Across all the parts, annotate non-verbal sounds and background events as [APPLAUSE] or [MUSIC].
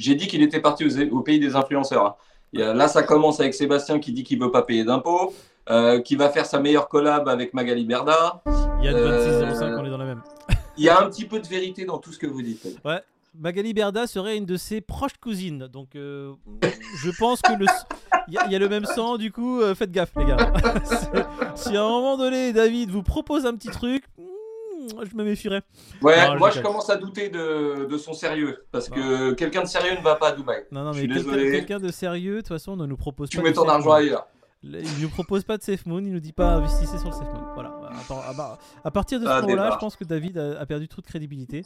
J'ai dit qu'il était parti aux- au pays des influenceurs. hein. Il y a- là, ça commence avec Sébastien qui dit qu'il veut pas payer d'impôts, euh, qui va faire sa meilleure collab avec Magali Berda. Yann Euh, 2605, on est dans la même. [LAUGHS] Il y a un petit peu de vérité dans tout ce que vous dites. Ouais. Magali Berda serait une de ses proches cousines. Donc, euh, je pense que le. Il y, a- il y a le même sang, du coup, euh, faites gaffe, les gars. [LAUGHS] si à un moment donné, David vous propose un petit truc, je me méfierais. Ouais, Non, moi je commence à douter de, de son sérieux parce que quelqu'un de sérieux ne va pas à Dubaï. Non, non, Je mais suis quelqu'un désolé. quelqu'un de sérieux, de toute façon, ne nous propose Tu pas. mets de ton argent ailleurs. Il nous propose pas de safe moon, il nous dit pas investissez sur le safe moon. Voilà. Par- à à partir de ce moment-là, je pense que David a, a perdu toute crédibilité.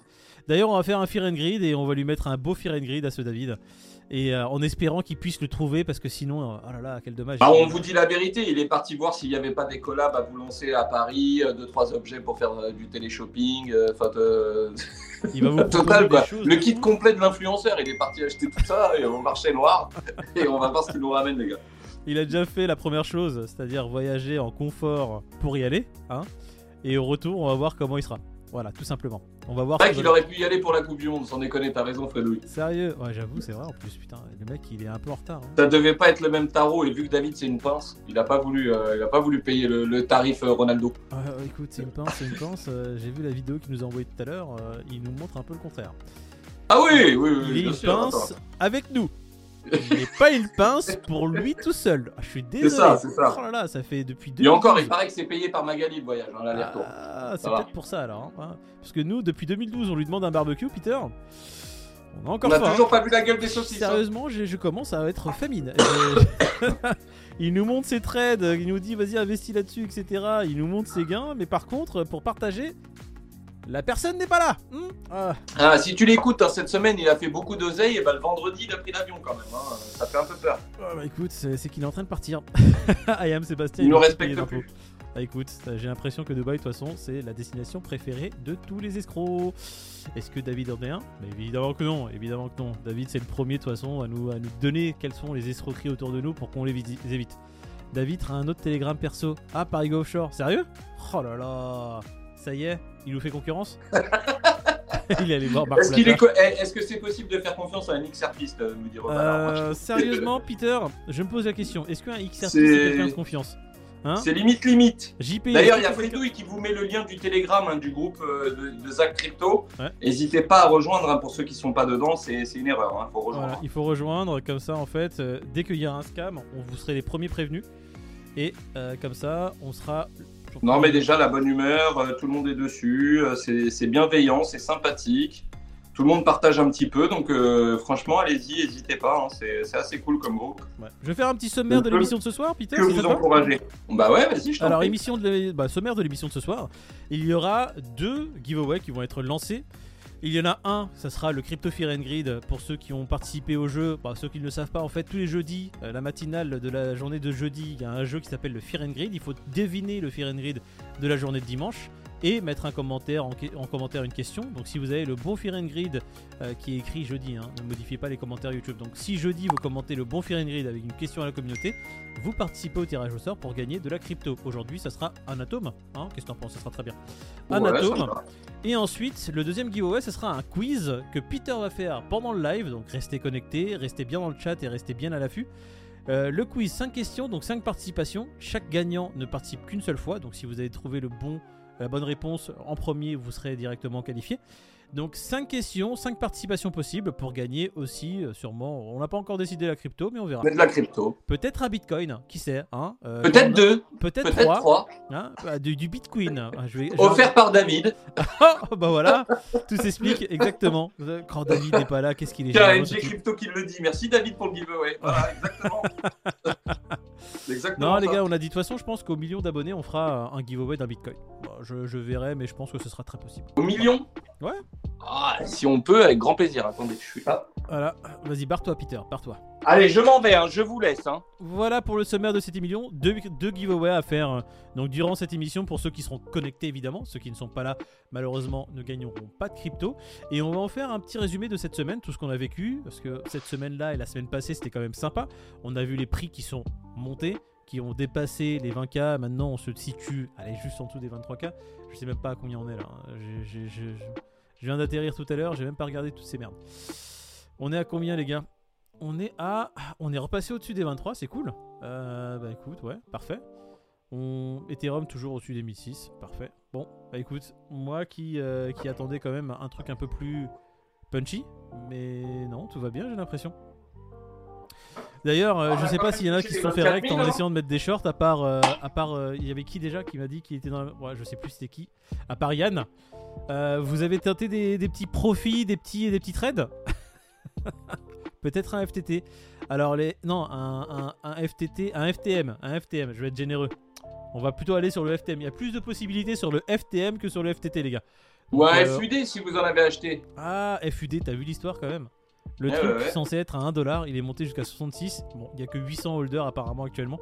D'ailleurs, on va faire un Fear and Grid et on va lui mettre un beau Fear and Grid à ce David. Et euh, en espérant qu'il puisse le trouver parce que sinon, euh, oh là là, quel dommage. Ah, on vous dit la vérité, il est parti voir s'il n'y avait pas des collabs à vous lancer à Paris, euh, deux trois objets pour faire du téléshopping, enfin euh, Il va vous [LAUGHS] proposer total des quoi. choses Le kit complet de l'influenceur, il est parti acheter tout ça et au marché noir [LAUGHS] et on va voir ce qu'il nous ramène les gars. Il a déjà fait la première chose, c'est-à-dire voyager en confort pour y aller. Hein, et au retour, on va voir comment il sera. Voilà, tout simplement. On va voir. C'est ce vrai qu'il aurait pu y aller pour la Coupe du Monde, sans déconner, t'as raison Fredouille. Sérieux? Ouais, j'avoue, c'est vrai en plus. Putain, le mec, il est un peu en retard. hein. Ça devait pas être le même tarot et vu que David c'est une pince, il a pas voulu, euh, il a pas voulu payer le, le tarif euh, Ronaldo. Ah, écoute, c'est une pince, c'est une pince. euh, J'ai vu la vidéo qu'il nous a envoyée tout à l'heure. euh, il nous montre un peu le contraire. Ah oui, oui, oui, il est une sûr. pince attends. avec nous. Il n'est pas une pince pour lui tout seul. Ah, je suis désolé. ça, c'est ça. Oh là là, ça fait depuis deux Et encore, il paraît que c'est payé par Magali le voyage, hein, l'aller-retour. Ah, c'est peut-être pour ça alors. hein, hein. Parce que nous, depuis 2012, on lui demande un barbecue, Peter. On a encore On a faim, toujours pas vu la gueule des saucisses. hein. Sérieusement, je, je commence à être famine. [LAUGHS] Il nous montre ses trades, il nous dit vas-y investis là-dessus, etc. Il nous montre ses gains, mais par contre, pour partager, la personne n'est pas là. Hmm Ah. Ah, si tu l'écoutes, hein, cette semaine, il a fait beaucoup d'oseille, et bah, le vendredi, il a pris l'avion quand même. hein. Ça fait un peu peur. Ah, bah écoute, c'est qu'il est en train de partir. [LAUGHS] I am Sébastien. Il nous respecte plus. Ah, écoute, j'ai l'impression que Dubaï, de toute façon, c'est la destination préférée de tous les escrocs. Est-ce que David en est un? Mais évidemment que non, évidemment que non. David, c'est le premier, de toute façon, à nous, à nous donner quelles sont les escroqueries autour de nous pour qu'on les évite. David a un autre télégramme perso. Ah, Paris Go Offshore, sérieux? Oh là là Ça y est, il nous fait concurrence [LAUGHS] Il est allé voir Marc Est-ce qu'il est Blatter. co- est-ce que c'est possible de faire confiance à un X-artiste, euh, nous dire Euh, sérieusement, Peter, je me pose la question. Est-ce qu'un c'est C'est- quelqu'un de confiance Hein C'est limite limite. JP, D'ailleurs, il y a Fredouille qui vous met le lien du Telegram hein, du groupe euh, de, de Zach Crypto. Ouais. N'hésitez pas à rejoindre hein, pour ceux qui sont pas dedans, c'est c'est une erreur. Il faut rejoindre. Voilà, il faut rejoindre, comme ça en fait, euh, dès qu'il y a un scam, on vous serez les premiers prévenus. Et euh, comme ça, on sera. Non, mais déjà, la bonne humeur, euh, tout le monde est dessus, euh, c'est bienveillant, c'est sympathique. Tout le monde partage un petit peu, donc euh, franchement, allez-y, n'hésitez pas, hein, c'est assez cool comme groupe. Ouais. Je vais faire un petit sommaire de l'émission de ce soir, Peter. Que si vous encouragez. Bah ouais, vas-y, je Alors, émission de bah, sommaire de l'émission de ce soir. Il y aura deux giveaways qui vont être lancés. Il y en a un, ça sera le Crypto Fear Grid pour ceux qui ont participé au jeu. Bah, ceux qui ne le savent pas, en fait, tous les jeudis, euh, la matinale de la journée de jeudi, il y a un jeu qui s'appelle le Fear Grid. Il faut deviner le Fear Grid de la journée de dimanche et mettre un commentaire en, commentaire une question. Donc, si vous avez le bon Fear and Grid euh, qui est écrit jeudi, hein, ne modifiez pas les commentaires YouTube. Donc, si jeudi vous commentez le bon Fear and Grid avec une question à la communauté, vous participez au tirage au sort pour gagner de la crypto. Aujourd'hui, ça sera un atome. Hein Qu'est-ce que t'en penses? Ça sera très bien. Un Ouais, atome. Et ensuite, le deuxième giveaway, ce sera un quiz que Peter va faire pendant le live. Donc restez connectés, restez bien dans le chat et restez bien à l'affût. Euh, le quiz, 5 questions, donc 5 participations. Chaque gagnant ne participe qu'une seule fois. Donc si vous avez trouvé le bon, la bonne réponse en premier, vous serez directement qualifié. Donc 5 questions, 5 participations possibles pour gagner aussi, euh, sûrement. On n'a pas encore décidé la crypto, mais on verra. La crypto. Peut-être un bitcoin, qui sait hein Euh, Peut-être deux, Peut-être peut-être 3. trois. Hein Ah, du, du bitcoin. Ah, je vais, je vais- Offert par David. [LAUGHS] Oh, bah voilà, tout s'explique exactement. Quand David n'est pas là, qu'est-ce qu'il est généreux, NG ce type. Crypto qui le dit. Merci David pour le giveaway. Voilà, exactement. [LAUGHS] Exactement Non, les ça. gars, on a dit de toute façon, je pense qu'au million d'abonnés, on fera un giveaway d'un bitcoin. Je, je verrai, mais je pense que ce sera très possible. Au million Ouais. Ah, si on peut, avec grand plaisir. Attendez, je suis là. Voilà, vas-y, barre-toi, Peter, barre-toi. Allez, je m'en vais, hein, je vous laisse. Hein. Voilà pour le sommaire de cette émission. Deux, giveaways à faire euh, donc durant cette émission pour ceux qui seront connectés évidemment. Ceux qui ne sont pas là, malheureusement, ne gagneront pas de crypto. Et on va en faire un petit résumé de cette semaine, tout ce qu'on a vécu. Parce que cette semaine-là et la semaine passée, c'était quand même sympa. On a vu les prix qui sont montés, qui ont dépassé les 20K. Maintenant, on se situe, allez, juste en dessous des 23K. Je sais même pas à combien on est là. hein. J'ai- j'ai- Je viens d'atterrir tout à l'heure, j'ai même pas regardé toutes ces merdes. On est à combien, les gars? On est à. On est repassé au-dessus des 23, c'est cool. Euh, bah écoute, ouais, parfait. On... Ethereum toujours au-dessus des 1006, parfait. Bon, bah écoute, moi qui, euh, qui attendais quand même un truc un peu plus punchy, mais non, tout va bien, j'ai l'impression. D'ailleurs, euh, je sais pas s'il y en a qui se sont fait rect en essayant de mettre des shorts, à part, euh, à part, euh, il y avait qui déjà qui m'a dit qu'il était dans la... Ouais, je sais plus c'était qui. À part Yann. Vous avez tenté des, des petits profits, des petits, des petits trades? [LAUGHS] Peut-être un FTT. Alors les... Non, un, un, un FTT, un FTM, un FTM, je vais être généreux. On va plutôt aller sur le FTM. Il y a plus de possibilités sur le FTM que sur le FTT, les gars. Ouais, euh, FUD si vous en avez acheté. Ah, FUD, t'as vu l'histoire quand même Le truc ouais, ouais. censé être à 1$, il est monté jusqu'à 66. Bon, il y a que 800 holders apparemment actuellement.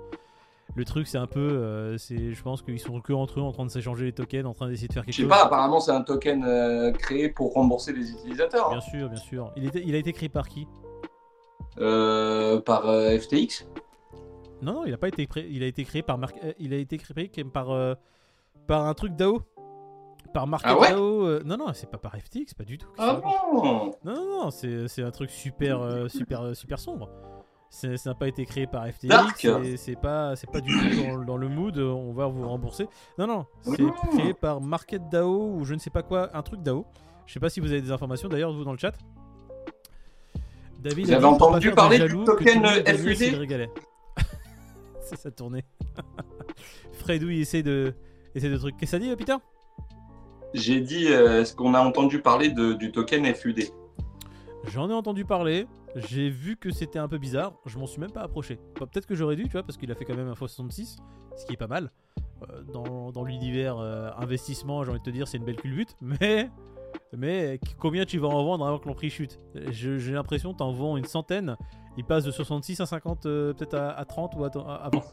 Le truc, c'est un peu. euh, c'est, je pense qu'ils sont que entre eux en train de s'échanger les tokens, en train d'essayer de faire quelque Je sais chose. pas, apparemment c'est un token euh, créé pour rembourser les utilisateurs. Bien sûr, bien sûr. Il, était, il a été créé par qui? Par euh, FTX. Non, non, il a pas été créé. Il a été créé par euh, il a été créé par euh, par un truc DAO. Par Market Ah ouais DAO. euh, non, non, c'est pas par FTX, pas du tout. Ah bon Non, non, non, c'est un truc super, euh, super, euh, super sombre. Ça n'a pas été créé par FTX. C'est- pas, c'est pas du tout dans, dans le mood. euh, On va vous rembourser. Non, non, c'est Oh. créé par Market DAO ou je ne sais pas quoi, un truc DAO. Je sais pas si vous avez des informations. D'ailleurs, vous dans le chat. David, Vous avez entendu parler du token, FUD? [LAUGHS] c'est sa tournée. [LAUGHS] Fredou, il essaie de, essaie de trucs. Qu'est-ce que ça dit, Peter? J'ai dit, euh, est-ce qu'on a entendu parler de- du token FUD J'en ai entendu parler, j'ai vu que c'était un peu bizarre, je m'en suis même pas approché. Bah, Peut-être que j'aurais dû, tu vois, parce qu'il a fait quand même un x66, ce qui est pas mal. Euh, dans dans l'univers euh, investissement, j'ai envie de te dire, c'est une belle culbute, mais. Mais combien tu vas en vendre avant que l'on prix chute? J'ai l'impression que t'en vends une centaine, il passe de 66 à 50, euh, peut-être à, à 30 ou à, à- avant. [LAUGHS]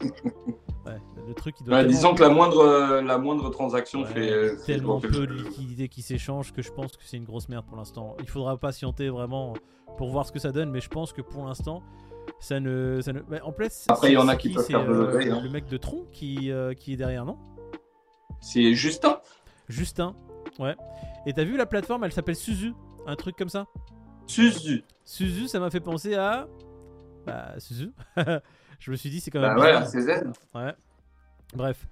Ouais, le truc il doit Ouais, Disons que la moindre, euh, la moindre transaction Ouais, fait, euh, fait tellement peu le de liquidités qui s'échangent que je pense que c'est une grosse merde pour l'instant. Il faudra patienter vraiment pour voir ce que ça donne, mais je pense que pour l'instant, ça ne, ça ne. bah, en plus, Après, il y en a c'est qui peuvent c'est, faire de euh, l'oseille, hein. Le mec de Tron qui, euh, qui est derrière, non? C'est Justin Justin, ouais. Et t'as vu la plateforme Elle s'appelle Suzu, un truc comme ça? Suzu. Suzu, ça m'a fait penser à. Bah, Suzu. [LAUGHS] je me suis dit, c'est quand même. Bah ouais, c'est Z. Ouais. Bref.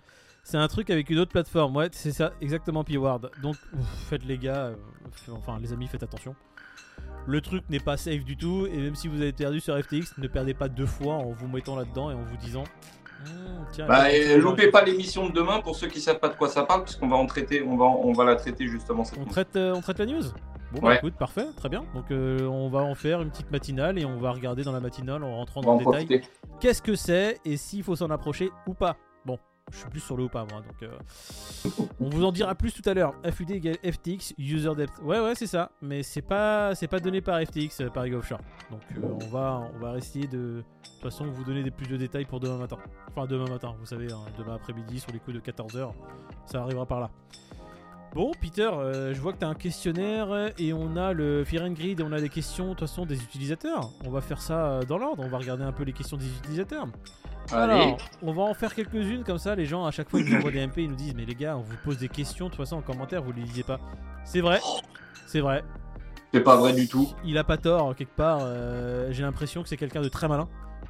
C'est un truc avec une autre plateforme, ouais, c'est ça, exactement P-Ward. Donc, ouf, faites les gars, euh, enfin les amis, faites attention. Le truc n'est pas safe du tout, et même si vous avez perdu sur FTX, ne perdez pas deux fois en vous mettant là-dedans et en vous disant tiens, Bah, et loupez pas l'émission de demain pour ceux qui savent pas de quoi ça parle, puisqu'on va en traiter, on va, on va la traiter justement cette on traite, euh, on traite la news? Bon, bah Ouais. écoute, parfait, très bien. Donc, euh, on va en faire une petite matinale et on va regarder dans la matinale en rentrant dans le détail qu'est-ce que c'est et s'il faut s'en approcher ou pas. Je suis plus sur le ou pas moi, donc euh, on vous en dira plus tout à l'heure. FUD égale FTX user depth. Ouais ouais c'est ça, mais c'est pas c'est pas donné par FTX euh, par Ego Offshore. Donc euh, on va on va essayer de de toute façon vous donner des plus de détails pour demain matin. Enfin demain matin, vous savez, hein, demain après-midi sur les coups de 14h, ça arrivera par là. Bon, Peter, je vois que tu as un questionnaire et on a le Fear and Grid et on a des questions de toute façon des utilisateurs. On va faire ça dans l'ordre, on va regarder un peu les questions des utilisateurs. Allez. Alors, on va en faire quelques-unes comme ça. Les gens, à chaque fois, ils nous envoient des MP, ils nous disent Mais les gars, on vous pose des questions, de toute façon, en commentaire, vous les lisez pas. C'est vrai, c'est vrai. C'est pas vrai du tout. Il a pas tort, quelque part. euh, J'ai l'impression que c'est quelqu'un de très malin.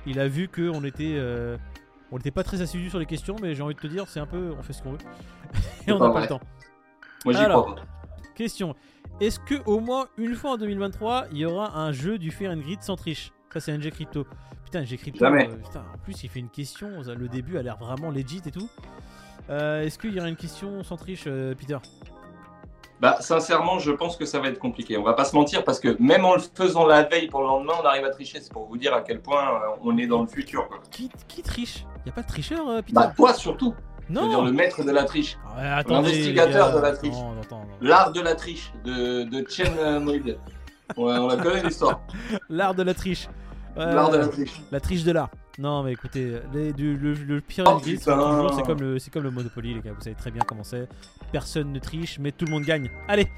Il a vu que on était. euh, on n'était pas très assidu sur les questions, mais j'ai envie de te dire, c'est un peu. On fait ce qu'on veut. [LAUGHS] Et on n'a pas le temps. Moi, j'y Alors. crois pas. Question. Est-ce que au moins une fois en 2023, il y aura un jeu du Fear and Grid sans triche? Ça, c'est NG Crypto. Putain, NG Crypto. Jamais. euh, putain, en plus, il fait une question. ça, Le début a l'air vraiment legit et tout. Euh, Est-ce qu'il y aura une question sans triche, euh, Peter? Bah, sincèrement, je pense que ça va être compliqué. On va pas se mentir parce que même en le faisant la veille pour le lendemain, on arrive à tricher. C'est pour vous dire à quel point on est dans le futur. Quoi. qui, qui triche? Y a pas de tricheur, Peter? Bah, toi surtout. Non dire, le maître de la triche. Ah l'investigateur de la triche. L'art de la triche de, de Chen Moïd. Ouais, on la connaît l'histoire. L'art de la triche. Euh, L'art de la triche. La triche de l'art. Non, mais écoutez, les- du- le, le pire Oh, c'est putain. toujours- c'est comme, le- comme le Monopoly, les gars. Vous savez très bien comment c'est. Personne ne triche, mais tout le monde gagne. Allez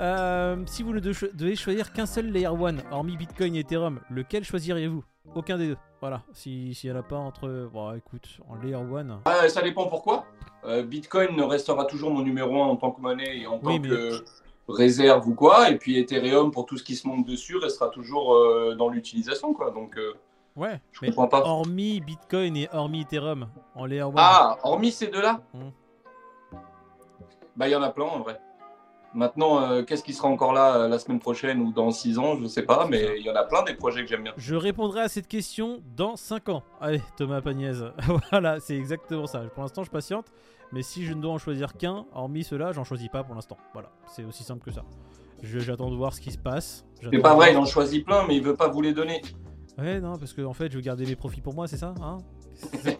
Euh, Si vous ne de- devez choisir qu'un seul Layer 1, hormis Bitcoin et Ethereum, lequel choisiriez-vous? Aucun des deux. Voilà. S'il si n'y en a pas entre. Bon, écoute, en Layer 1. Ah, ça dépend pourquoi. Euh, Bitcoin restera toujours mon numéro 1 en tant que monnaie et en Oui, tant mais- que. Réserve ou quoi. Et puis Ethereum, pour tout ce qui se monte dessus, restera toujours euh, dans l'utilisation. quoi. Donc, euh, Ouais, je mais comprends pas. hormis Bitcoin et hormis Ethereum, en one. Ah, hormis ces deux-là Hmm. Bah, il y en a plein en vrai. Maintenant, euh, qu'est-ce qui sera encore là la semaine prochaine ou dans 6 ans Je sais pas, mais il y en a plein des projets que j'aime bien. Je répondrai à cette question dans 5 ans. Allez, Thomas Pagnès. [LAUGHS] voilà, c'est exactement ça. Pour l'instant, je patiente. Mais si je ne dois en choisir qu'un, hormis cela, j'en choisis pas pour l'instant. Voilà, c'est aussi simple que ça. Je- J'attends de voir ce qui se passe. C'est pas vrai, il en choisit plein, mais il veut pas vous les donner. Ouais, non, parce que en fait, je veux garder mes profits pour moi, c'est ça hein?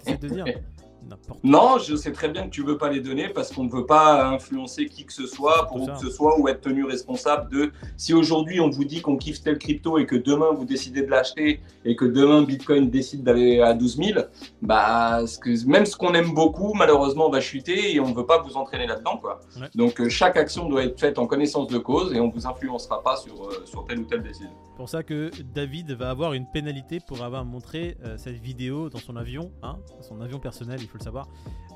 C'est de dire [LAUGHS] N'importe Non, je sais très bien que tu veux pas les donner parce qu'on ne veut pas influencer qui que ce soit pour que ce soit ou être tenu responsable de si aujourd'hui on vous dit qu'on kiffe tel crypto et que demain vous décidez de l'acheter et que demain Bitcoin décide d'aller à 12 000, bah, ce que- même ce qu'on aime beaucoup, malheureusement, va chuter et on ne veut pas vous entraîner là-dedans. quoi. Ouais. Donc euh, chaque action doit être faite en connaissance de cause et on vous influencera pas sur, euh, sur telle ou telle décision. C'est pour ça que David va avoir une pénalité pour avoir montré euh, cette vidéo dans son avion, hein, son avion personnel, il faut le savoir.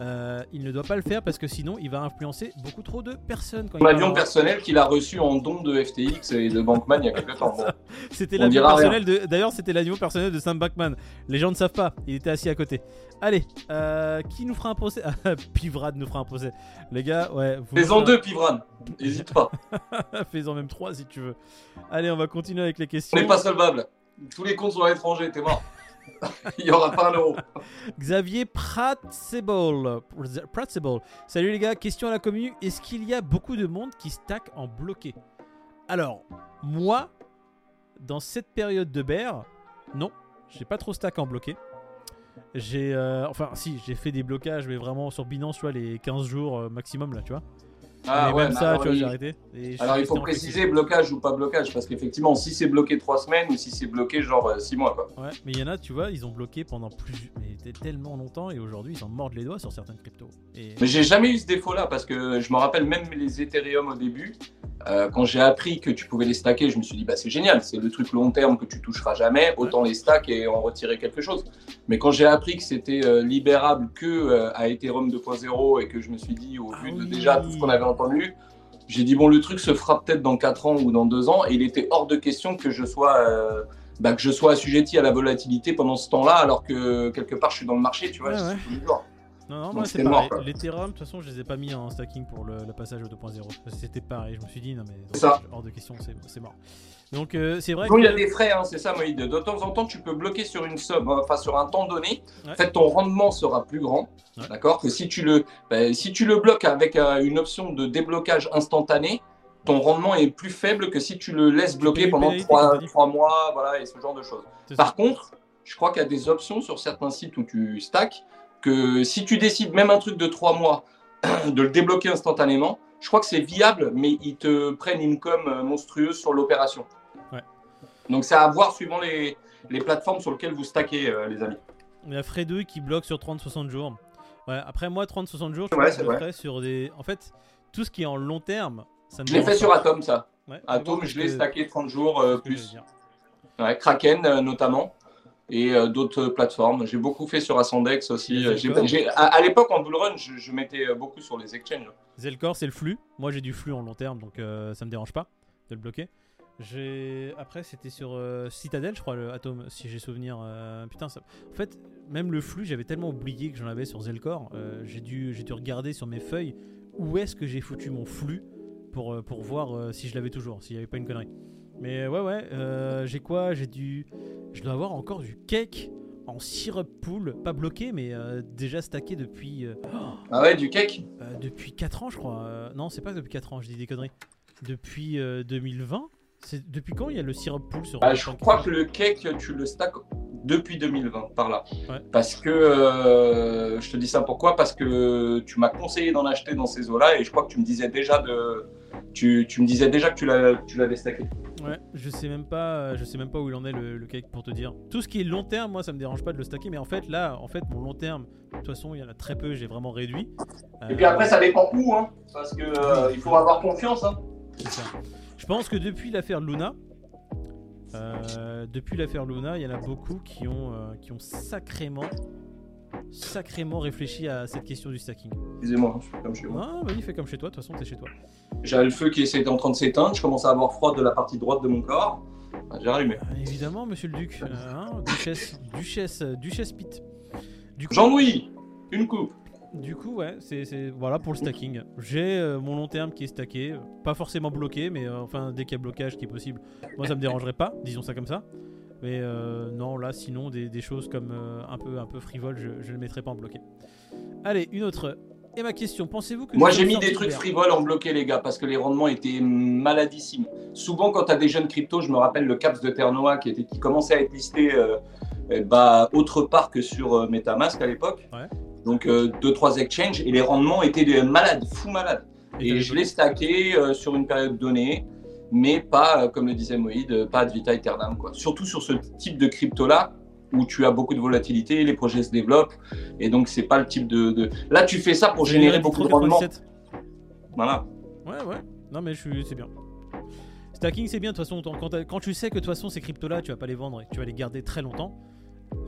Euh, il ne doit pas le faire parce que sinon il va influencer beaucoup trop de personnes. Quand il Mon avion parlera. personnel qu'il a reçu en don de FTX et de Bankman il y a quelques temps. [LAUGHS] C'était On l'avion personnel de. D'ailleurs, c'était l'avion personnel de Sam Backman. Les gens ne savent pas. Il était assis à côté. Allez, euh, qui nous fera un procès? [LAUGHS] Pivrad nous fera un procès. Les gars, ouais. Fais-en deux, Pivran. N'hésite pas. [LAUGHS] Fais-en même trois si tu veux. Allez, on va continuer avec les On questions. n'est pas solvable. Tous les comptes sont à l'étranger, t'es mort. [LAUGHS] Il n'y aura pas un euro. [LAUGHS] Xavier Pratsebol. Pratsebol. Salut les gars, question à la commune. Est-ce qu'il y a beaucoup de monde qui stack en bloqué? Alors, moi, dans cette période de bear, non, j'ai pas trop stack en bloqué. J'ai. euh, enfin, si, j'ai fait des blocages, mais vraiment sur Binance, tu vois, les 15 jours euh, maximum là, tu vois. Ah mais ouais, même mais ça, alors, tu vois, il- j'ai arrêté. Et je suis Alors il resté faut en préciser blocage ou pas blocage, parce qu'effectivement, si c'est bloqué trois semaines ou si c'est bloqué genre 6 mois, quoi. Ouais, mais il y en a, tu vois, ils ont bloqué pendant plus. Mais tellement longtemps et aujourd'hui, ils en mordent les doigts sur certaines cryptos. Et... Mais j'ai jamais eu ce défaut-là, parce que je me rappelle même les Ethereum au début, euh, quand j'ai appris que tu pouvais les stacker, je me suis dit, bah c'est génial, c'est le truc long terme que tu toucheras jamais, autant les stack et en retirer quelque chose. Mais quand j'ai appris que c'était euh, libérable que euh, à Ethereum 2.0 et que je me suis dit, au Ah vu de oui. déjà tout ce qu'on avait entendu, j'ai dit, bon, le truc se fera peut-être dans 4 ans ou dans 2 ans, et il était hors de question que je sois, euh, bah, que je sois assujetti à la volatilité pendant ce temps-là, alors que quelque part je suis dans le marché, tu vois, Ouais, je ouais. les. Non, non, Donc moi c'est pareil. mort, quoi. L'Ethereum, de toute façon, je les ai pas mis en stacking pour le, le passage au 2.0. C'était pareil. Je me suis dit, non, mais C'est ça. hors de question, c'est c'est mort. Donc, euh, c'est vrai Donc il y a que. des frais, hein, c'est ça Moïd. De temps en temps, tu peux bloquer sur une somme, hein, enfin sur un temps donné. Ouais. En fait, ton rendement sera plus grand, Ouais. d'accord Que si tu le, ben, si tu le bloques avec euh, une option de déblocage instantané, ton rendement est plus faible que si tu le laisses bloquer pendant pénalité, comme 3, t'as dit. mois, voilà, et ce genre de choses. ça. Par contre, je crois qu'il y a des options sur certains sites où tu stacks que si tu décides même un truc de 3 mois [CLEARS THROAT] de le débloquer instantanément, je crois que c'est viable, mais ils te prennent une com euh, monstrueuse sur l'opération. Donc c'est à voir suivant les, les plateformes sur lesquelles vous stackez, euh, les amis. Il y a Fredouille qui bloque sur 30-60 jours. Ouais, après, moi, 30-60 jours, je, Ouais, je le sur des. En fait, tout ce qui est en long terme, ça me Je l'ai fait sur. Atom, ça. Ouais, Atom, je l'ai stacké 30 jours euh, plus. Kraken euh, notamment. Et euh, d'autres plateformes. J'ai beaucoup fait sur Ascendex aussi. À à l'époque, en bull run, je, je mettais beaucoup sur les exchanges. Zelcore, c'est le flux. Moi, j'ai du flux en long terme, donc ça me dérange pas de le bloquer. J'ai après c'était sur euh, Citadel, je crois, le Atom, si j'ai souvenir. euh, Putain, ça... en fait, même le flux, j'avais tellement oublié que j'en avais sur Zelcore. euh, j'ai dû, j'ai dû regarder sur mes feuilles où est-ce que j'ai foutu mon flux pour euh, pour voir si je l'avais toujours, s'il n'y avait pas une connerie. Mais ouais, ouais, j'ai quoi? J'ai du, je dois avoir encore du cake en syrup pool, pas bloqué, mais euh, déjà stacké depuis. euh, Ah ouais, du cake? euh, depuis 4 ans, je crois. Non, c'est pas depuis 4 ans, je dis des conneries. Depuis euh, 2020 C'est depuis quand il y a le syrup pool sur Bah, je crois que le cake, tu le stack depuis 2020, par là. Ouais. Parce que, euh, je te dis ça pourquoi? Parce que tu m'as conseillé d'en acheter dans ces eaux-là et je crois que tu me disais déjà de... Tu, tu me disais déjà que tu l'avais stacké. Ouais, je sais même pas, euh, je sais même pas où il en est le, le cake pour te dire. Tout ce qui est long terme, moi ça me dérange pas de le stacker, mais en fait là, en fait mon long terme, de toute façon il y en a très peu, j'ai vraiment réduit. Et puis après, ça dépend où, hein, parce que euh, il faut avoir confiance. Hein. C'est ça. Je pense que depuis l'affaire Luna, euh, depuis l'affaire Luna, il y en a beaucoup qui ont, euh, qui ont sacrément, sacrément réfléchi à cette question du stacking. Excusez-moi, je fais comme chez moi. Ah, vas-y, fais comme chez toi, de toute façon, t'es chez toi. J'avais le feu qui était en train de s'éteindre, je commençais à avoir froid de la partie droite de mon corps. Ah, J'ai rallumé. Ah, évidemment, monsieur le duc. Euh, hein, duchesse, duchesse, duchesse coup, Jean-Louis, une coupe. Du coup, ouais, c'est c'est- voilà pour le stacking. J'ai euh, mon long terme qui est stacké, pas forcément bloqué, mais euh, enfin dès qu'il y a blocage qui est possible, moi ça me dérangerait pas, disons ça comme ça. Mais euh, non, là, sinon des, des choses comme un peu un peu frivole, je, je ne le mettrai pas en bloqué. Allez, une autre. Et ma question, pensez-vous que Moi, j'ai mis des trucs frivoles en bloqué, les gars, parce que les rendements étaient maladissimes. Souvent, quand tu as des jeunes cryptos, je me rappelle le CAPS de Ternoa qui, était, qui commençait à être listé euh, bah, autre part que sur euh, Metamask à l'époque. Ouais. Donc, 2-3 exchanges, et les rendements étaient des malades, fous malades. Et je l'ai stacké euh, sur une période donnée, mais pas, euh, comme le disait Moïd, euh, pas ad vita aeternam. Quoi. Surtout sur ce type de crypto-là, où tu as beaucoup de volatilité, les projets se développent, et donc c'est pas le type de, de- Là, tu fais ça pour générer beaucoup de rendement. 97. Voilà. Ouais, ouais. Non, mais je suis, c'est bien. Stacking, c'est bien. De toute façon, quand, tu sais que de toute façon, ces cryptos-là, tu vas pas les vendre et que tu vas les garder très longtemps,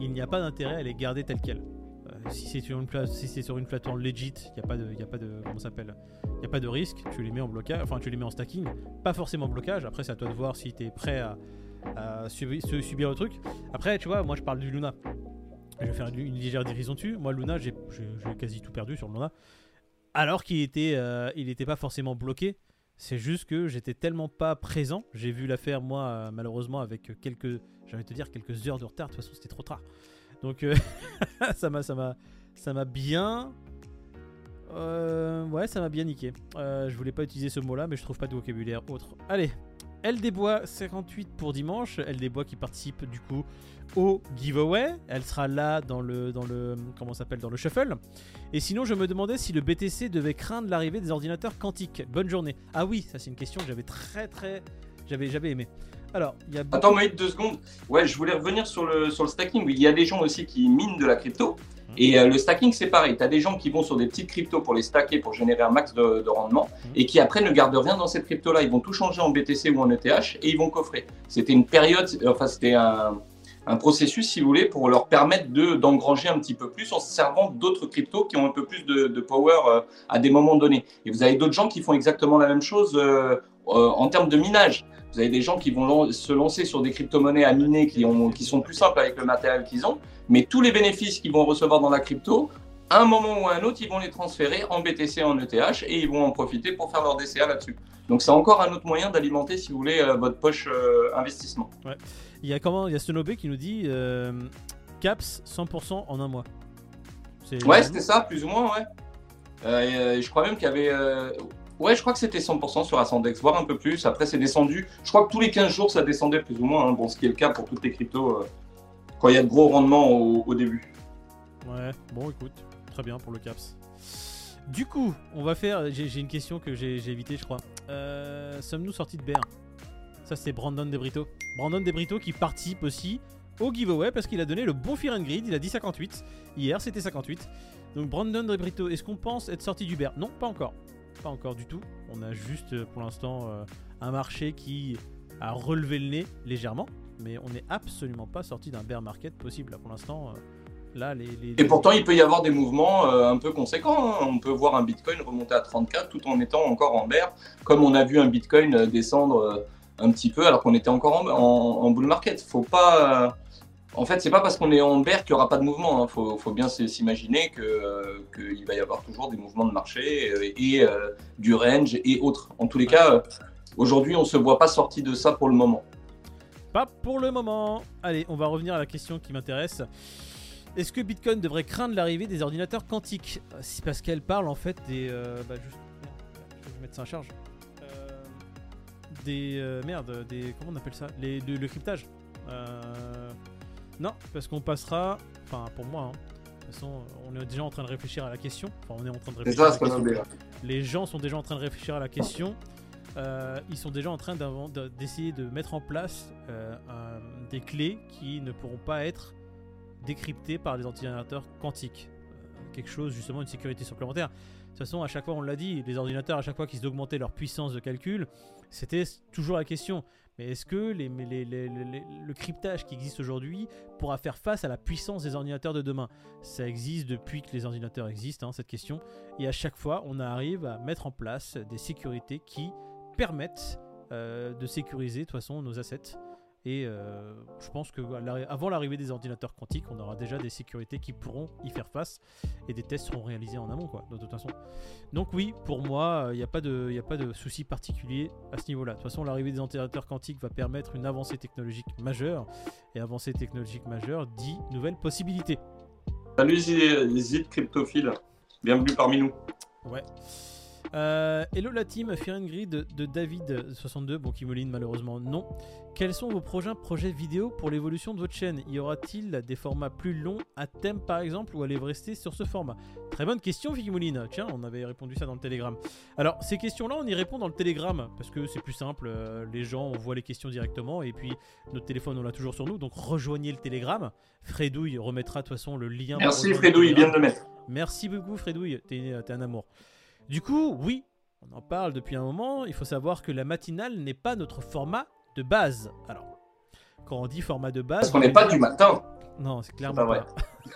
il n'y a pas d'intérêt à les garder telles quelles. Si c'est sur une si c'est sur une plateforme legit, il n'y a pas de, y a pas de, comment s'appelle? Il n'y a pas de risque. Tu les mets en blocage, enfin, tu les mets en stacking. Pas forcément blocage. Après, c'est à toi de voir si tu es prêt à, à subi- su- subir le truc. Après, tu vois, moi, je parle du Luna. Je vais faire une, légère dérision dessus. Moi, Luna, j'ai quasi tout perdu sur Luna. Alors qu'il était, euh, il était pas forcément bloqué. C'est juste que j'étais tellement pas présent. J'ai vu l'affaire, moi, euh, malheureusement, avec quelques, de te dire, quelques heures de retard. De toute façon, c'était trop tard. Donc, euh, [LAUGHS] ça m'a, bien. Euh, ouais, ça m'a bien niqué. Euh, je voulais pas utiliser ce mot-là, mais je trouve pas de vocabulaire autre. Allez, Elle des Bois 58 pour dimanche. Elle des Bois qui participe du coup au giveaway. Elle sera là dans le dans le comment s'appelle dans le shuffle. Et sinon, je me demandais si le BTC devait craindre l'arrivée des ordinateurs quantiques. Bonne journée. Ah oui, ça c'est une question que j'avais très très j'avais j'avais aimé. Alors, il y a beaucoup- Attends, Moïd, deux secondes. Ouais, je voulais revenir sur le, sur le stacking. Il y a des gens aussi qui minent de la crypto. Et euh, le stacking, c'est pareil. Tu as des gens qui vont sur des petites cryptos pour les stacker, pour générer un max de, de rendement, et qui après ne gardent rien dans cette crypto-là. Ils vont tout changer en BTC ou en ETH et ils vont coffrer. C'était une période, enfin, c'était un, un processus, si vous voulez, pour leur permettre de- d'engranger un petit peu plus en se servant d'autres cryptos qui ont un peu plus de, de power euh, à des moments donnés. Et vous avez d'autres gens qui font exactement la même chose euh, euh, en termes de minage. Vous avez des gens qui vont se lancer sur des crypto-monnaies à miner qui, ont, qui sont plus simples avec le matériel qu'ils ont, mais tous les bénéfices qu'ils vont recevoir dans la crypto, à un moment ou à un autre, ils vont les transférer en BTC, en ETH, et ils vont en profiter pour faire leur DCA là-dessus. Donc c'est encore un autre moyen d'alimenter, si vous voulez, euh, votre poche euh, investissement. il y a comment il y a Snowbé qui nous dit euh, caps 100% en un mois. C'est Ouais, c'était ça, plus ou moins, ouais. Euh, je crois même qu'il y avait... Ouais, je crois que c'était 100% sur Ascendex, voire un peu plus. Après, c'est descendu. Je crois que tous les 15 jours, ça descendait plus ou moins. hein. Bon, ce qui est le cas pour toutes les cryptos euh, quand il y a de gros rendements au, début. Ouais, bon écoute, très bien pour le caps. Du coup, on va faire. J'ai une question que j'ai évitée, je crois. Euh, Sommes-nous sortis de BR Ça, c'est Brandon Debrito. Brandon Debrito qui participe aussi au giveaway parce qu'il a donné le bon Fear and Grid. Il a dit 58. Hier, c'était 58. Donc, Brandon Debrito, est-ce qu'on pense être sorti du bear Non, pas encore. Pas encore du tout. On a juste euh, pour l'instant euh, un marché qui a relevé le nez légèrement. Mais on n'est absolument pas sorti d'un bear market possible là pour l'instant. euh, Là, les, les- Et pourtant, il peut y avoir des mouvements euh, un peu conséquents. hein. On peut voir un Bitcoin remonter à 34 tout en étant encore en bear, comme on a vu un Bitcoin descendre euh, un petit peu alors qu'on était encore en, en, en bull market. Faut pas. euh, En fait, c'est pas parce qu'on est en bear qu'il n'y aura pas de mouvement. Il faut, faut bien s'imaginer euh, qu'il va y avoir toujours des mouvements de marché euh, et euh, du range et autres. En tous les cas, aujourd'hui, on ne se voit pas sorti de ça pour le moment. Pas pour le moment. Allez, on va revenir à la question qui m'intéresse. Est-ce que Bitcoin devrait craindre l'arrivée des ordinateurs quantiques? C'est parce qu'elle parle en fait des. bah, juste- Je vais mettre ça en charge. Des. merde, des. Comment on appelle ça? Le cryptage. Euh, non, parce qu'on passera. Enfin, pour moi, hein. de toute façon, on est déjà en train de réfléchir à la question. Enfin, on est en train de réfléchir à la question. Les gens sont déjà en train de réfléchir à la question. Euh, ils sont déjà en train d'essayer de mettre en place euh, un- des clés qui ne pourront pas être décryptées par les ordinateurs quantiques. Euh, quelque chose, justement, une sécurité supplémentaire. De toute façon, à chaque fois, on l'a dit, les ordinateurs, à chaque fois qu'ils augmentaient leur puissance de calcul, c'était toujours la question. Mais est-ce que le cryptage qui existe aujourd'hui pourra faire face à la puissance des ordinateurs de demain? Ça existe depuis que les ordinateurs existent, hein, cette question. Et à chaque fois, on arrive à mettre en place des sécurités qui permettent euh, de sécuriser de toute façon nos assets et euh, je pense que avant l'arrivée des ordinateurs quantiques, on aura déjà des sécurités qui pourront y faire face et des tests seront réalisés en amont, quoi, de toute façon. Donc oui, pour moi, il n'y a pas de, a pas de souci particulier à ce niveau-là. De toute façon, l'arrivée des ordinateurs quantiques va permettre une avancée technologique majeure et avancée technologique majeure dit nouvelles possibilités. Salut Zid Cryptophile, bienvenue parmi nous. Ouais. Euh, hello la team, Fear Grid de, David62, bon qui malheureusement non. Quels sont vos prochains projets vidéo pour l'évolution de votre chaîne? Y aura-t-il des formats plus longs à thème par exemple ou allez-vous rester sur ce format? Très bonne question Figimoline, tiens on avait répondu ça dans le Telegram. Alors ces questions là on y répond dans le Telegram parce que c'est plus simple, euh, les gens on voit les questions directement et puis notre téléphone on l'a toujours sur nous donc rejoignez le Telegram. Fredouille remettra de toute façon le lien. Merci Fredouille, bien de le mettre. Merci beaucoup Fredouille, t'es un amour. Du coup, oui, on en parle depuis un moment. Il faut savoir que la matinale n'est pas notre format de base. Alors, quand on dit format de base. Parce qu'on n'est pas du matin. Non, c'est clairement pas. Vrai.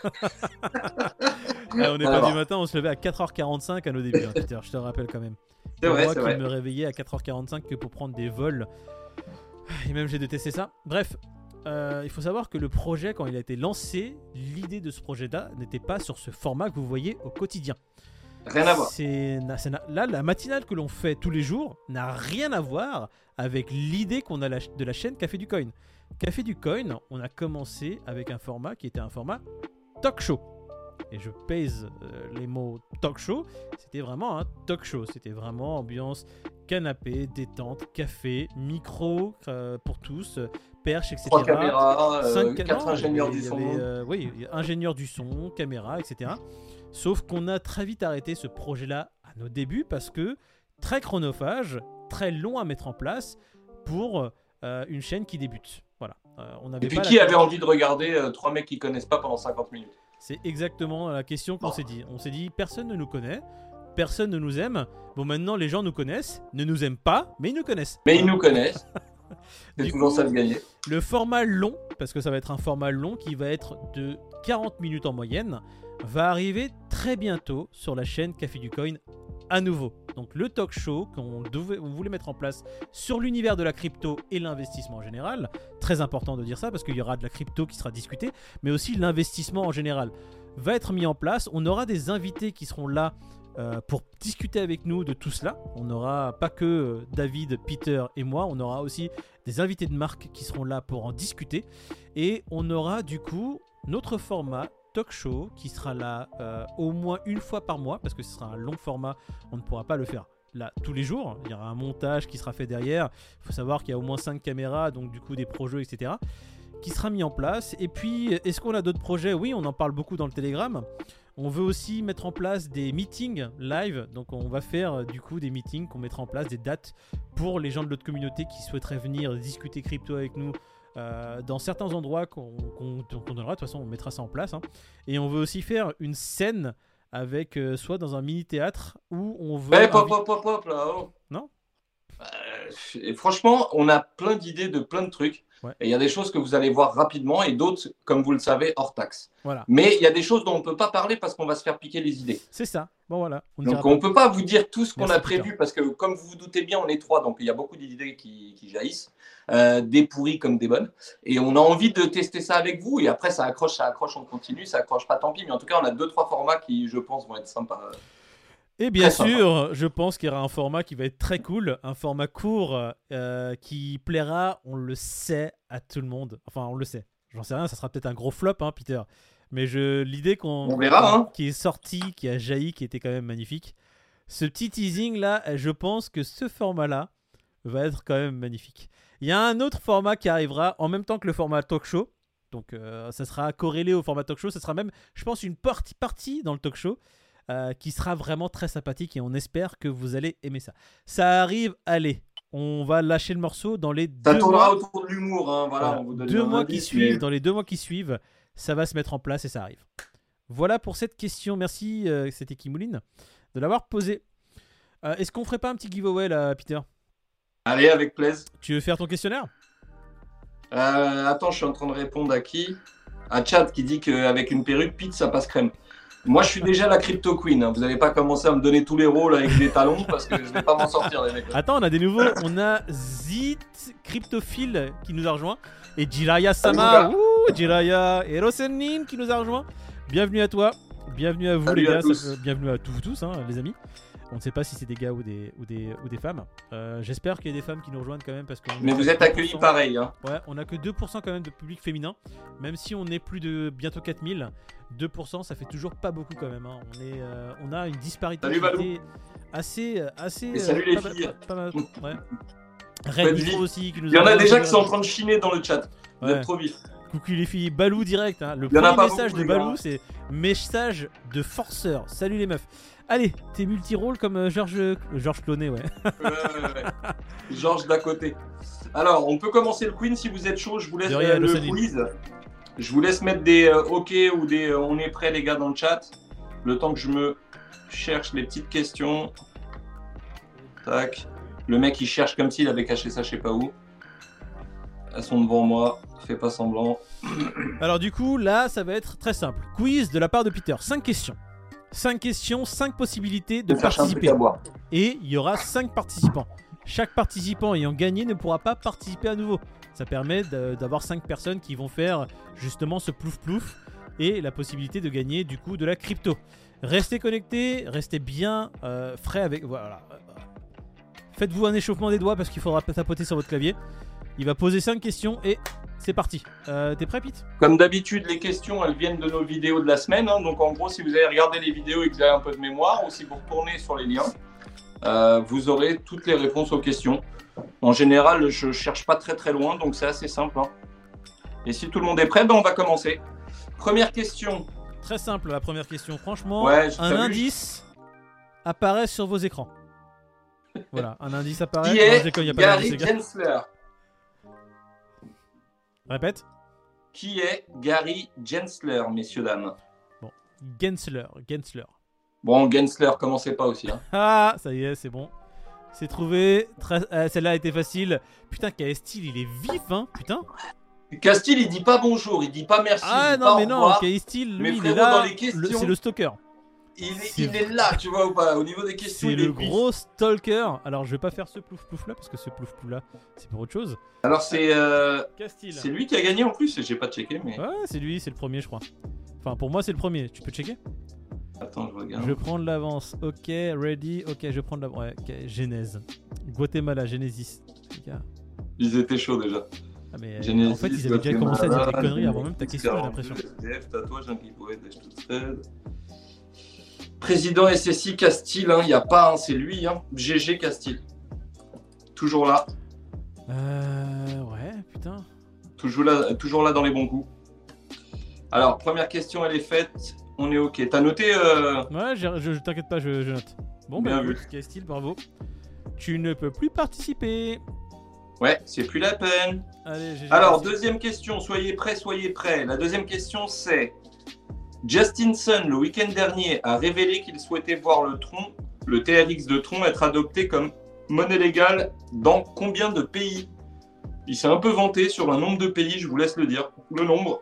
[LAUGHS] on n'est pas du matin, on se levait à 4h45 à nos débuts, hein, Peter, je te rappelle quand même. C'est vrai, moi qui me réveillais à 4h45 que pour prendre des vols. Et même j'ai détesté ça. Bref, euh, il faut savoir que le projet, quand il a été lancé, l'idée de ce projet-là n'était pas sur ce format que vous voyez au quotidien. Rien à voir. là, la matinale que l'on fait tous les jours n'a rien à voir avec l'idée qu'on a de la chaîne Café du Coin. Café du Coin, on a commencé avec un format qui était un format talk show. Et je pèse euh, les mots talk show. C'était vraiment un talk show. C'était vraiment ambiance canapé, détente, café, micro euh, pour tous, perche, etc. Trois caméras, euh, quatre ingénieurs du son. oui, ingénieur du son, caméra, etc. Sauf qu'on a très vite arrêté ce projet-là à nos débuts parce que très chronophage, très long à mettre en place pour euh, une chaîne qui débute. Voilà. Euh, on Et puis qui avait envie de regarder euh, trois mecs qui connaissent pas pendant 50 minutes? C'est exactement la question qu'on s'est dit. On s'est dit personne ne nous connaît, personne ne nous aime. Bon maintenant les gens nous connaissent, ne nous aiment pas, mais ils nous connaissent. Mais ils nous connaissent. [LAUGHS] C'est toujours ça de gagner. Le format long, parce que ça va être un format long qui va être de 40 minutes en moyenne va arriver très bientôt sur la chaîne Café du Coin à nouveau. Donc le talk show qu'on voulait mettre en place sur l'univers de la crypto et l'investissement en général. Très important de dire ça parce qu'il y aura de la crypto qui sera discutée, mais aussi l'investissement en général va être mis en place. On aura des invités qui seront là euh, pour discuter avec nous de tout cela. On n'aura pas que euh, David, Peter et moi, on aura aussi des invités de marque qui seront là pour en discuter. Et on aura du coup notre format talk show qui sera là euh, au moins une fois par mois parce que ce sera un long format. On ne pourra pas le faire là tous les jours. Il y aura un montage qui sera fait derrière. Il faut savoir qu'il y a au moins 5 caméras, donc du coup des projets, etc. qui sera mis en place. Et puis, est-ce qu'on a d'autres projets? Oui, on en parle beaucoup dans le Telegram. On veut aussi mettre en place des meetings live. Donc on va faire euh, du coup des meetings qu'on mettra en place, des dates pour les gens de notre communauté qui souhaiteraient venir discuter crypto avec nous euh, dans certains endroits qu'on donnera, de toute façon on mettra ça en place. Hein. Et on veut aussi faire une scène avec euh, soit dans un mini théâtre où on veut. Hey, pop, pop, pop, pop, là. Oh. Non? Euh, et Franchement, on a plein d'idées de plein de trucs. Et il y a des choses que vous allez voir rapidement et d'autres, comme vous le savez, hors taxe. Voilà. Mais il y a des choses dont on ne peut pas parler parce qu'on va se faire piquer les idées. C'est ça. Bon, voilà. donc on ne peut pas vous dire tout ce qu'on a prévu parce que, comme vous vous doutez bien, on est trois, donc il y a beaucoup d'idées qui, jaillissent, euh, des pourries comme des bonnes. Et on a envie de tester ça avec vous. Et après, ça accroche, ça accroche, on continue, ça accroche pas, tant pis. Mais en tout cas, on a deux, trois formats qui, je pense, vont être sympas. Et bien sûr, je pense qu'il y aura un format qui va être très cool, un format court euh, qui plaira, on le sait, à tout le monde. Enfin, on le sait. J'en sais rien, ça sera peut-être un gros flop, hein, Peter. Mais je l'idée qu'on verra, hein. qui est sorti, qui a jailli, qui était quand même magnifique. Ce petit teasing là, je pense que ce format là va être quand même magnifique. Il y a un autre format qui arrivera en même temps que le format talk show. Donc euh, ça sera corrélé au format talk show. Ça sera même, je pense, une partie, partie dans le talk show. Euh, qui sera vraiment très sympathique et on espère que vous allez aimer ça. Ça arrive, allez, on va lâcher le morceau dans les ça deux tournera mois. autour de l'humour, hein, voilà, deux mois qui suivent, dans les deux mois qui suivent, ça va se mettre en place et ça arrive. Voilà pour cette question. Merci, euh, c'était Kimouline, de l'avoir posée. Euh, Est-ce qu'on ferait pas un petit giveaway là, Peter? Allez, avec plaisir. Tu veux faire ton questionnaire? Euh, attends, je suis en train de répondre à qui? À Chad qui dit qu'avec une perruque, Pete, ça passe crème. Moi, je suis déjà la crypto queen. hein. Vous n'allez pas commencer à me donner tous les rôles avec des talons parce que je vais pas m'en sortir, les mecs. Attends, on a des nouveaux. On a Zit Cryptophile qui nous a rejoint. Et Jiraya Sama. Ouh, Jiraya. Et Rosenin qui nous a rejoint. Bienvenue à toi. Bienvenue à vous, Salut les à gars. tous. Bienvenue à tous, vous tous, hein, les amis. On ne sait pas si c'est des gars ou des, ou des, ou des femmes. Euh, J'espère qu'il y a des femmes qui nous rejoignent quand même. parce qu'on Mais vous êtes accueillis 2%. pareil. Hein. Ouais, on a que 2% quand même de public féminin. Même si on est plus de bientôt 4000, 2% ça fait toujours pas beaucoup quand même. hein. On, est, euh, on a une disparité Salut, assez. euh, assez Et salut, les pas filles. pas- pas mal, [LAUGHS] ouais. Red Faites Nitro vite. aussi qui nous Il y en a déjà qui sont en train de chiner dans le chat. Vous êtes trop vifs. Coucou les filles, Balou direct. hein. Le premier message de. Balou, c'est message de forceur. Salut les meufs. Allez, t'es multi-rôle comme euh, Georges euh, Georges Clooney, ouais. Ouais, ouais, ouais. Georges d'à côté. Alors, on peut commencer le Queen si vous êtes chaud. Je vous laisse rien, euh, le quiz. Je vous laisse mettre des euh, OK ou des euh, on est prêt, les gars, dans le chat. Le temps que je me cherche les petites questions. Tac. Le mec, il cherche comme s'il avait caché ça, je sais pas où. Elles sont devant moi. Fais pas semblant. Alors du coup, là, ça va être très simple. Quiz de la part de Peter. 5 questions. 5 questions, 5 possibilités de participer. Et il y aura 5 participants. Chaque participant ayant gagné ne pourra pas participer à nouveau. Ça permet d'avoir 5 personnes qui vont faire justement ce plouf plouf et la possibilité de gagner du coup de la crypto. Restez connectés, restez bien euh, frais avec. Voilà. Faites-vous un échauffement des doigts parce qu'il faudra tapoter sur votre clavier. Il va poser 5 questions et c'est parti. Euh, T'es prêt, Pete? Comme d'habitude, les questions, elles viennent de nos vidéos de la semaine. hein. Donc, en gros, si vous avez regardé les vidéos et que vous avez un peu de mémoire, ou si vous retournez sur les liens, euh, vous aurez toutes les réponses aux questions. En général, je cherche pas très très loin, donc c'est assez simple. hein. Et si tout le monde est prêt, ben, on va commencer. Première question. Très simple la première question. Franchement, Ouais, un vu, indice apparaît sur vos écrans. Voilà, un indice apparaît. Qui est Gary. Gensler? Répète. Qui est Gary Gensler, messieurs, dames? Gensler, Gensler. Bon, Gensler, commencez pas aussi. hein. [LAUGHS] Ah, ça y est, c'est bon. C'est trouvé. Euh, Celle-là était facile. Putain, style, il est vif, hein. Putain. Castille, il dit pas bonjour, il dit pas merci. Ah il dit non, pas mais au non, quel style, Mais lui, il est là. les Le- C'est le stalker. Il est, C'est il est là, tu vois ou pas Au niveau des questions, C'est le gros stalker. Alors, je vais pas faire ce plouf plouf là parce que ce plouf plouf là, c'est pour autre chose. Alors c'est euh, c'est lui qui a gagné en plus, j'ai pas checké mais Ouais, c'est lui, c'est le premier, je crois. Enfin, pour moi, c'est le premier. Tu peux checker? Attends, je regarde. Je prends de l'avance. Ok, ready. Ok, je prends de l'avance. Ouais, ok, Genèse. Guatemala, Genesis. Ils étaient chauds déjà. Ah, mais euh, Genesis, en fait, ils avaient déjà commencé à dire des conneries avant même ta question, j'ai l'impression. Tatouage, un Président SSI Castille, il n'y a pas un, c'est lui, hein. GG Castille. Toujours là, Euh. Ouais, putain. toujours là, toujours là dans les bons coups. Alors, première question, elle est faite. On est ok. T'as noté euh, Ouais, je, je t'inquiète pas, je, je note. Bon, bah, Bien écoute, vu. Castille, bravo. Tu ne peux plus participer. Ouais, c'est plus la peine. Allez. Alors, deuxième question, soyez prêts, soyez prêts. La deuxième question, c'est Justin Sun, le week-end dernier, a révélé qu'il souhaitait voir le Tron, le TRX de Tron, être adopté comme monnaie légale dans combien de pays? Il s'est un peu vanté sur un nombre de pays, je vous laisse le dire. Le nombre.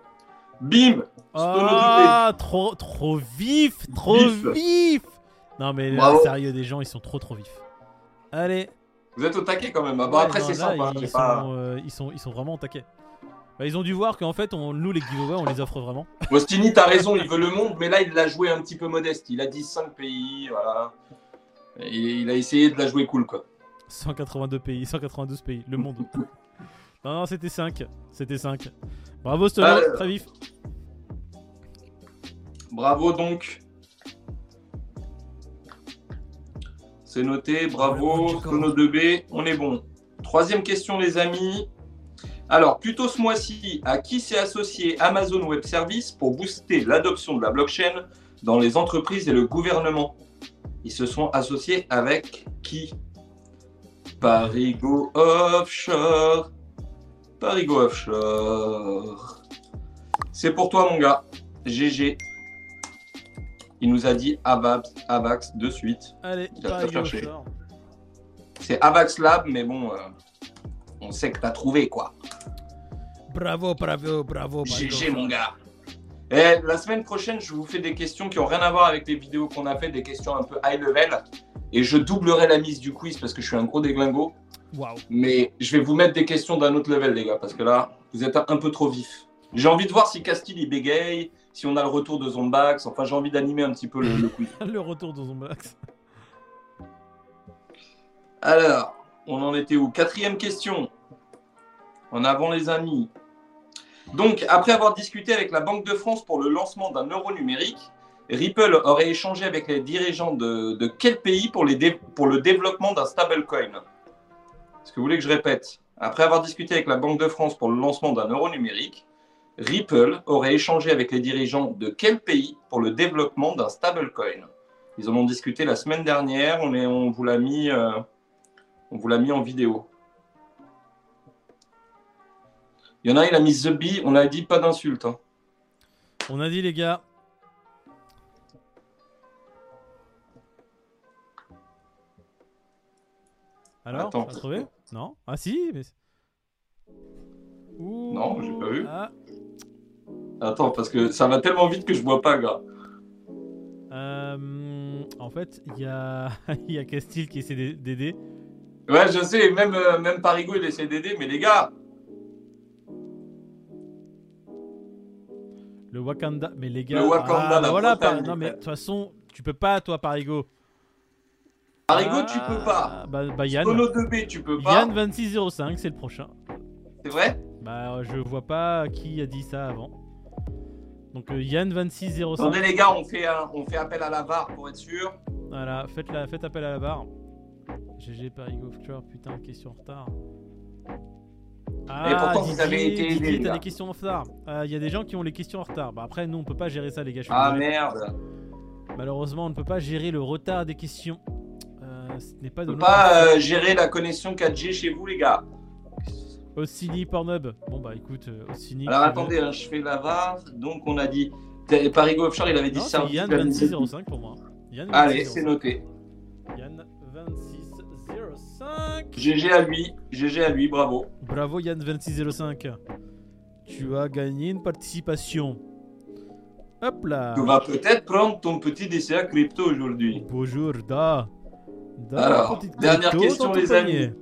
Bim Ah, trop, trop vif, trop Vif. vif. Non, mais là, Bravo. sérieux, des gens, ils sont trop, trop vifs. Allez. Vous êtes au taquet quand même. Ah, bon, Ouais, après, c'est sympa. Ils, sont, euh, ils, sont, ils sont vraiment au taquet. Bah, ils ont dû voir qu'en fait, on, nous, les giveaways, on les offre vraiment. Mostini, t'as raison, il veut le monde, mais là, il l'a joué un petit peu modeste. Il a dit 5 pays, voilà. Et il a essayé de la jouer cool, quoi. 182 pays, 192 pays, le monde. [LAUGHS] non, non, c'était 5. C'était 5. Bravo, Stolo, Ah, très vif. Bravo donc. C'est noté, bravo. Chrono 2B, on est bon. Troisième question, les amis. Alors, plutôt ce mois-ci, à qui s'est associé Amazon Web Services pour booster l'adoption de la blockchain dans les entreprises et le gouvernement? Ils se sont associés avec qui? Parigo Offshore. Parigo Offshore. C'est pour toi, mon gars. GG. Il nous a dit Avax, Avax de suite. Allez, Il a Parigo. C'est Avax Lab, mais bon, euh, on sait que t'as trouvé quoi. Bravo, bravo, bravo. GG mon gars. Et la semaine prochaine, je vous fais des questions qui ont rien à voir avec les vidéos qu'on a fait, des questions un peu high level. Et je doublerai la mise du quiz parce que je suis un gros déglingo. Mais je vais vous mettre des questions d'un autre level, les gars, parce que là, vous êtes un peu trop vif. J'ai envie de voir si Castille il bégaye, si on a le retour de Zombax. Enfin, j'ai envie d'animer un petit peu le, le quiz. [LAUGHS] Le retour de Zombax. Alors, on en était où? Quatrième question. En avant, les amis. Donc, après avoir discuté avec la Banque de France pour le lancement d'un euro numérique, Ripple aurait échangé avec les dirigeants de, quel pays pour, le développement d'un stablecoin? Est-ce que vous voulez que je répète? Après avoir discuté avec la Banque de France pour le lancement d'un euro numérique, Ripple aurait échangé avec les dirigeants de quel pays pour le développement d'un stablecoin? Ils en ont discuté la semaine dernière, on, est, on vous l'a mis, euh, on vous l'a mis en vidéo. Il y en a, il a mis The Bee, on a dit pas d'insulte. hein. On a dit, les gars. Alors, Attends. t'as trouvé Non Ah si mais... Ouh. Non, j'ai pas vu. Ah, Attends, parce que ça va tellement vite que je vois pas, gars. euh, en fait, il y a, [LAUGHS] il y a Castile qui essaie d'a- d'aider. Ouais, je sais, même, euh, même Parigo, il essaie d'aider, mais les gars, Le Wakanda, mais les gars. Le Wakanda, ah, la voilà, par- Non, mais de toute façon, tu peux pas, toi, Parigo. Parigo, Ah, tu peux pas. Bah, bah Yann. Solo 2B, tu peux pas. Yann 2605, c'est le prochain. C'est vrai? Bah, je vois pas qui a dit ça avant. Donc, euh, Yann 2605. Attendez, les gars, on fait, un- on fait appel à la VAR pour être sûr. Voilà, faites, la, faites appel à la barre. GG Parigo Future, putain, question en retard. Ah, pourtant, vous avez été Didier, t'as des questions en retard. Il y a des gens qui ont les questions en retard. Bah après, nous, on peut pas gérer ça, les gars. Ah merde. Malheureusement, on ne peut pas gérer le retard des questions. Euh, ce n'est pas de On peut pas euh, gérer la connexion 4G chez vous, les gars. Ossini Pornhub. Bon bah écoute, euh, Ossini. Alors attendez, hein, je fais la VAR. Donc on a dit. T'es- Parigo Offshore, il avait dit Non, ça. Yann 2605 pour moi. Yann Allez, 2605. c'est noté. Yann 2605. GG à lui. GG à lui, bravo. Bravo Yann 2605. Tu as gagné une participation. Hop là. Tu vas peut-être prendre ton petit DCA crypto aujourd'hui. Bonjour, Da. Da, Alors, dernière question, les panier. amis.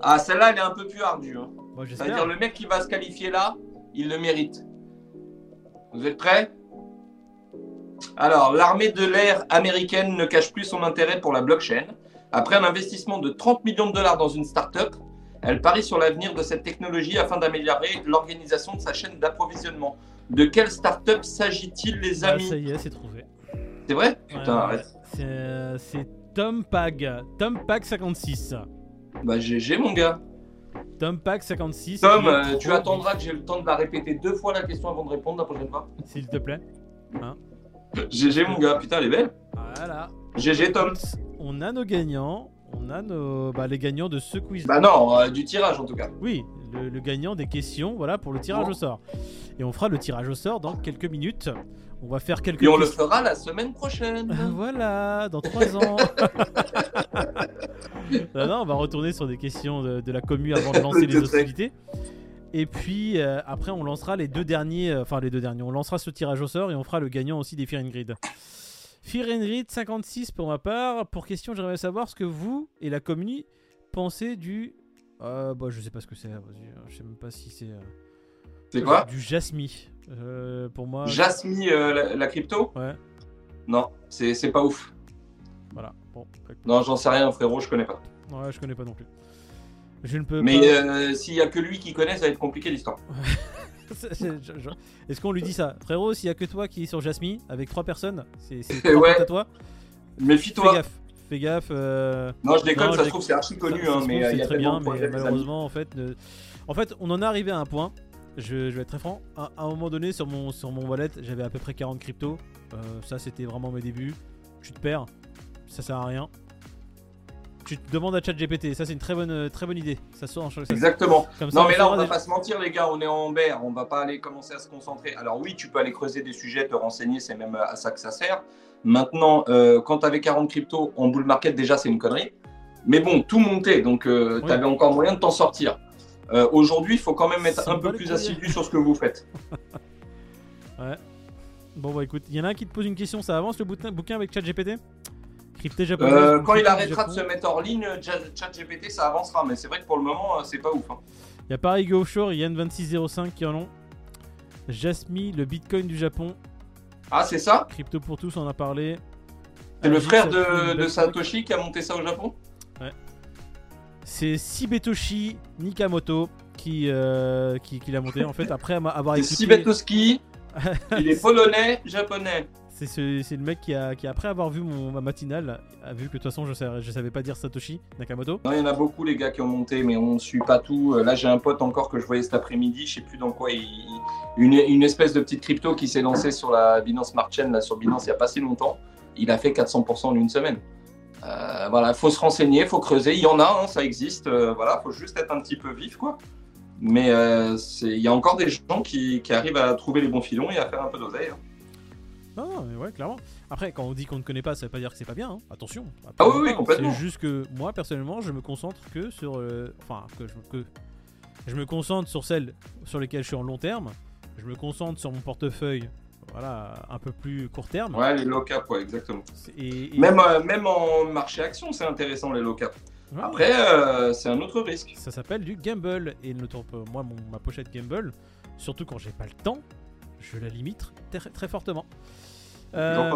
Ah, celle-là, elle est un peu plus ardue. hein. C'est-à-dire, le mec qui va se qualifier là, il le mérite. Vous êtes prêts? Alors, l'armée de l'air américaine ne cache plus son intérêt pour la blockchain. Après un investissement de 30 millions de dollars dans une start-up, elle parie sur l'avenir de cette technologie afin d'améliorer l'organisation de sa chaîne d'approvisionnement. De quelle start-up s'agit-il, les Ah, amis ça y est, c'est trouvé. C'est vrai Putain, ouais, arrête. C'est euh, c'est Tom Pag. Tom Pag 56. Bah, GG, mon gars. Tom Pag 56. Tom, euh, tu attendras que j'ai le temps de la répéter deux fois la question avant de répondre la prochaine fois. S'il te plaît. GG, mon gars. Putain, elle est belle. Voilà. GG, Tom. On a nos gagnants. On a nos, bah, les gagnants de ce quiz. Bah non, euh, du tirage en tout cas. Oui, le, le gagnant des questions, voilà, pour le tirage au sort. Et on fera le tirage au sort dans quelques minutes. On va faire quelques Et on le fera la semaine prochaine. [LAUGHS] Voilà, dans 3 ans. [LAUGHS] [LAUGHS] non, non, on va retourner sur des questions de, de la commu avant de lancer les hostilités. Et puis euh, après, on lancera les deux derniers, euh, enfin les deux derniers. On lancera ce tirage au sort et on fera le gagnant aussi des Fear and Grid. Grid 56 pour ma part. Pour question, j'aimerais savoir ce que vous et la commu pensez du. Euh, bah, je sais pas ce que c'est. vas-y, Je sais même pas si c'est. euh, C'est quoi? Du Jasmi. Euh, pour moi. Jasmi, euh, la, la crypto? Ouais, Non, c'est pas ouf. voilà. Bon, écoute, Non, j'en sais rien, frérot, je connais pas. ouais, je connais pas non plus. Je ne peux Mais pas. euh, s'il y a que lui qui connaît, ça va être compliqué l'histoire. [LAUGHS] [LAUGHS] Est-ce qu'on lui dit ça? Frérot, s'il y a que toi qui est sur Jasmine avec trois personnes, c'est [LAUGHS] Ouais. à toi. Fais Méfie-toi. gaffe. Fais gaffe. euh, Non, je déconne, Non, ça se trouve, c'est archi connu, ça- hein, mais euh, c'est très bien, mais malheureusement, en fait, ne- en fait, on en est arrivé à un point. Je, je vais être très franc. À, à un moment donné, sur mon sur mon wallet, j'avais à peu près 40 cryptos. Euh, ça, c'était vraiment mes débuts. Tu te perds, ça sert à rien. Tu te demandes à ChatGPT. Ça, c'est une très bonne, très bonne idée. Ça sort. Ça, Exactement. comme ça, Non, mais là, on va pas se mentir, les gars, on est en berre, on va pas aller commencer à se concentrer. Alors, oui, tu peux aller creuser des sujets, te renseigner, c'est même à ça que ça sert. Maintenant, euh, quand tu avais 40 cryptos en bull market, déjà, c'est une connerie. Mais bon, tout montait, donc euh, Oui. tu avais encore moyen de t'en sortir. Euh, Aujourd'hui, il faut quand même être un peu plus assidu sur ce que vous faites. [LAUGHS] Bon, bah écoute, il y en a un qui te pose une question. Ça avance le bouquin, bouquin avec ChatGPT? Crypté japonais. Euh, quand il arrêtera de se mettre hors ligne, ChatGPT, ça avancera. Mais c'est vrai que pour le moment, euh, c'est pas ouf. hein. Il y a Paris Go Offshore, Yann2605 qui en ont. Jasmy, le bitcoin du Japon. Ah, c'est ça? Crypto pour tous, on en a parlé. C'est le frère de, Satoshi qui a monté ça au Japon? C'est Sibetoshi Nikamoto qui, euh, qui, qui l'a monté en fait après avoir C'est écouté. Sibetoski, [LAUGHS] il est polonais, japonais. C'est ce- c'est le mec qui a, qui après avoir vu ma matinale a vu que de toute façon je savais, je savais pas dire Satoshi Nakamoto. Non, il y en a beaucoup, les gars, qui ont monté, mais on ne suit pas tout. Euh, Là, j'ai un pote encore que je voyais cet après-midi, je sais plus dans quoi. il- Une, espèce de petite crypto qui s'est lancée sur la Binance Smart Chain, là, sur Binance, il n'y a pas si longtemps. Il a fait 400% en une semaine. Euh, voilà, faut se renseigner, faut creuser. Il y en a, hein, ça existe. Euh, voilà, faut juste être un petit peu vif, quoi. Mais euh, il y a encore des gens qui, qui arrivent à trouver les bons filons et à faire un peu d'oseille. hein. Non, non, mais ouais, clairement. Après, quand on dit qu'on ne connaît pas, ça veut pas dire que c'est pas bien. hein. Attention. Ah oui, oui, complètement. C'est juste que moi, personnellement, je me concentre que sur. euh, enfin, que je, que je me concentre sur celles sur lesquelles je suis en long terme. Je me concentre sur mon portefeuille, voilà, un peu plus court terme. Ouais, les low cap, ouais, exactement. Et, et- Même, euh, même en marché action, c'est intéressant, les low cap. Ouais, Après, euh, c'est un autre risque. Ça s'appelle du gamble. Et ne trompe moi, mon, ma pochette gamble, surtout quand j'ai pas le temps, je la limite très, très fortement. Euh,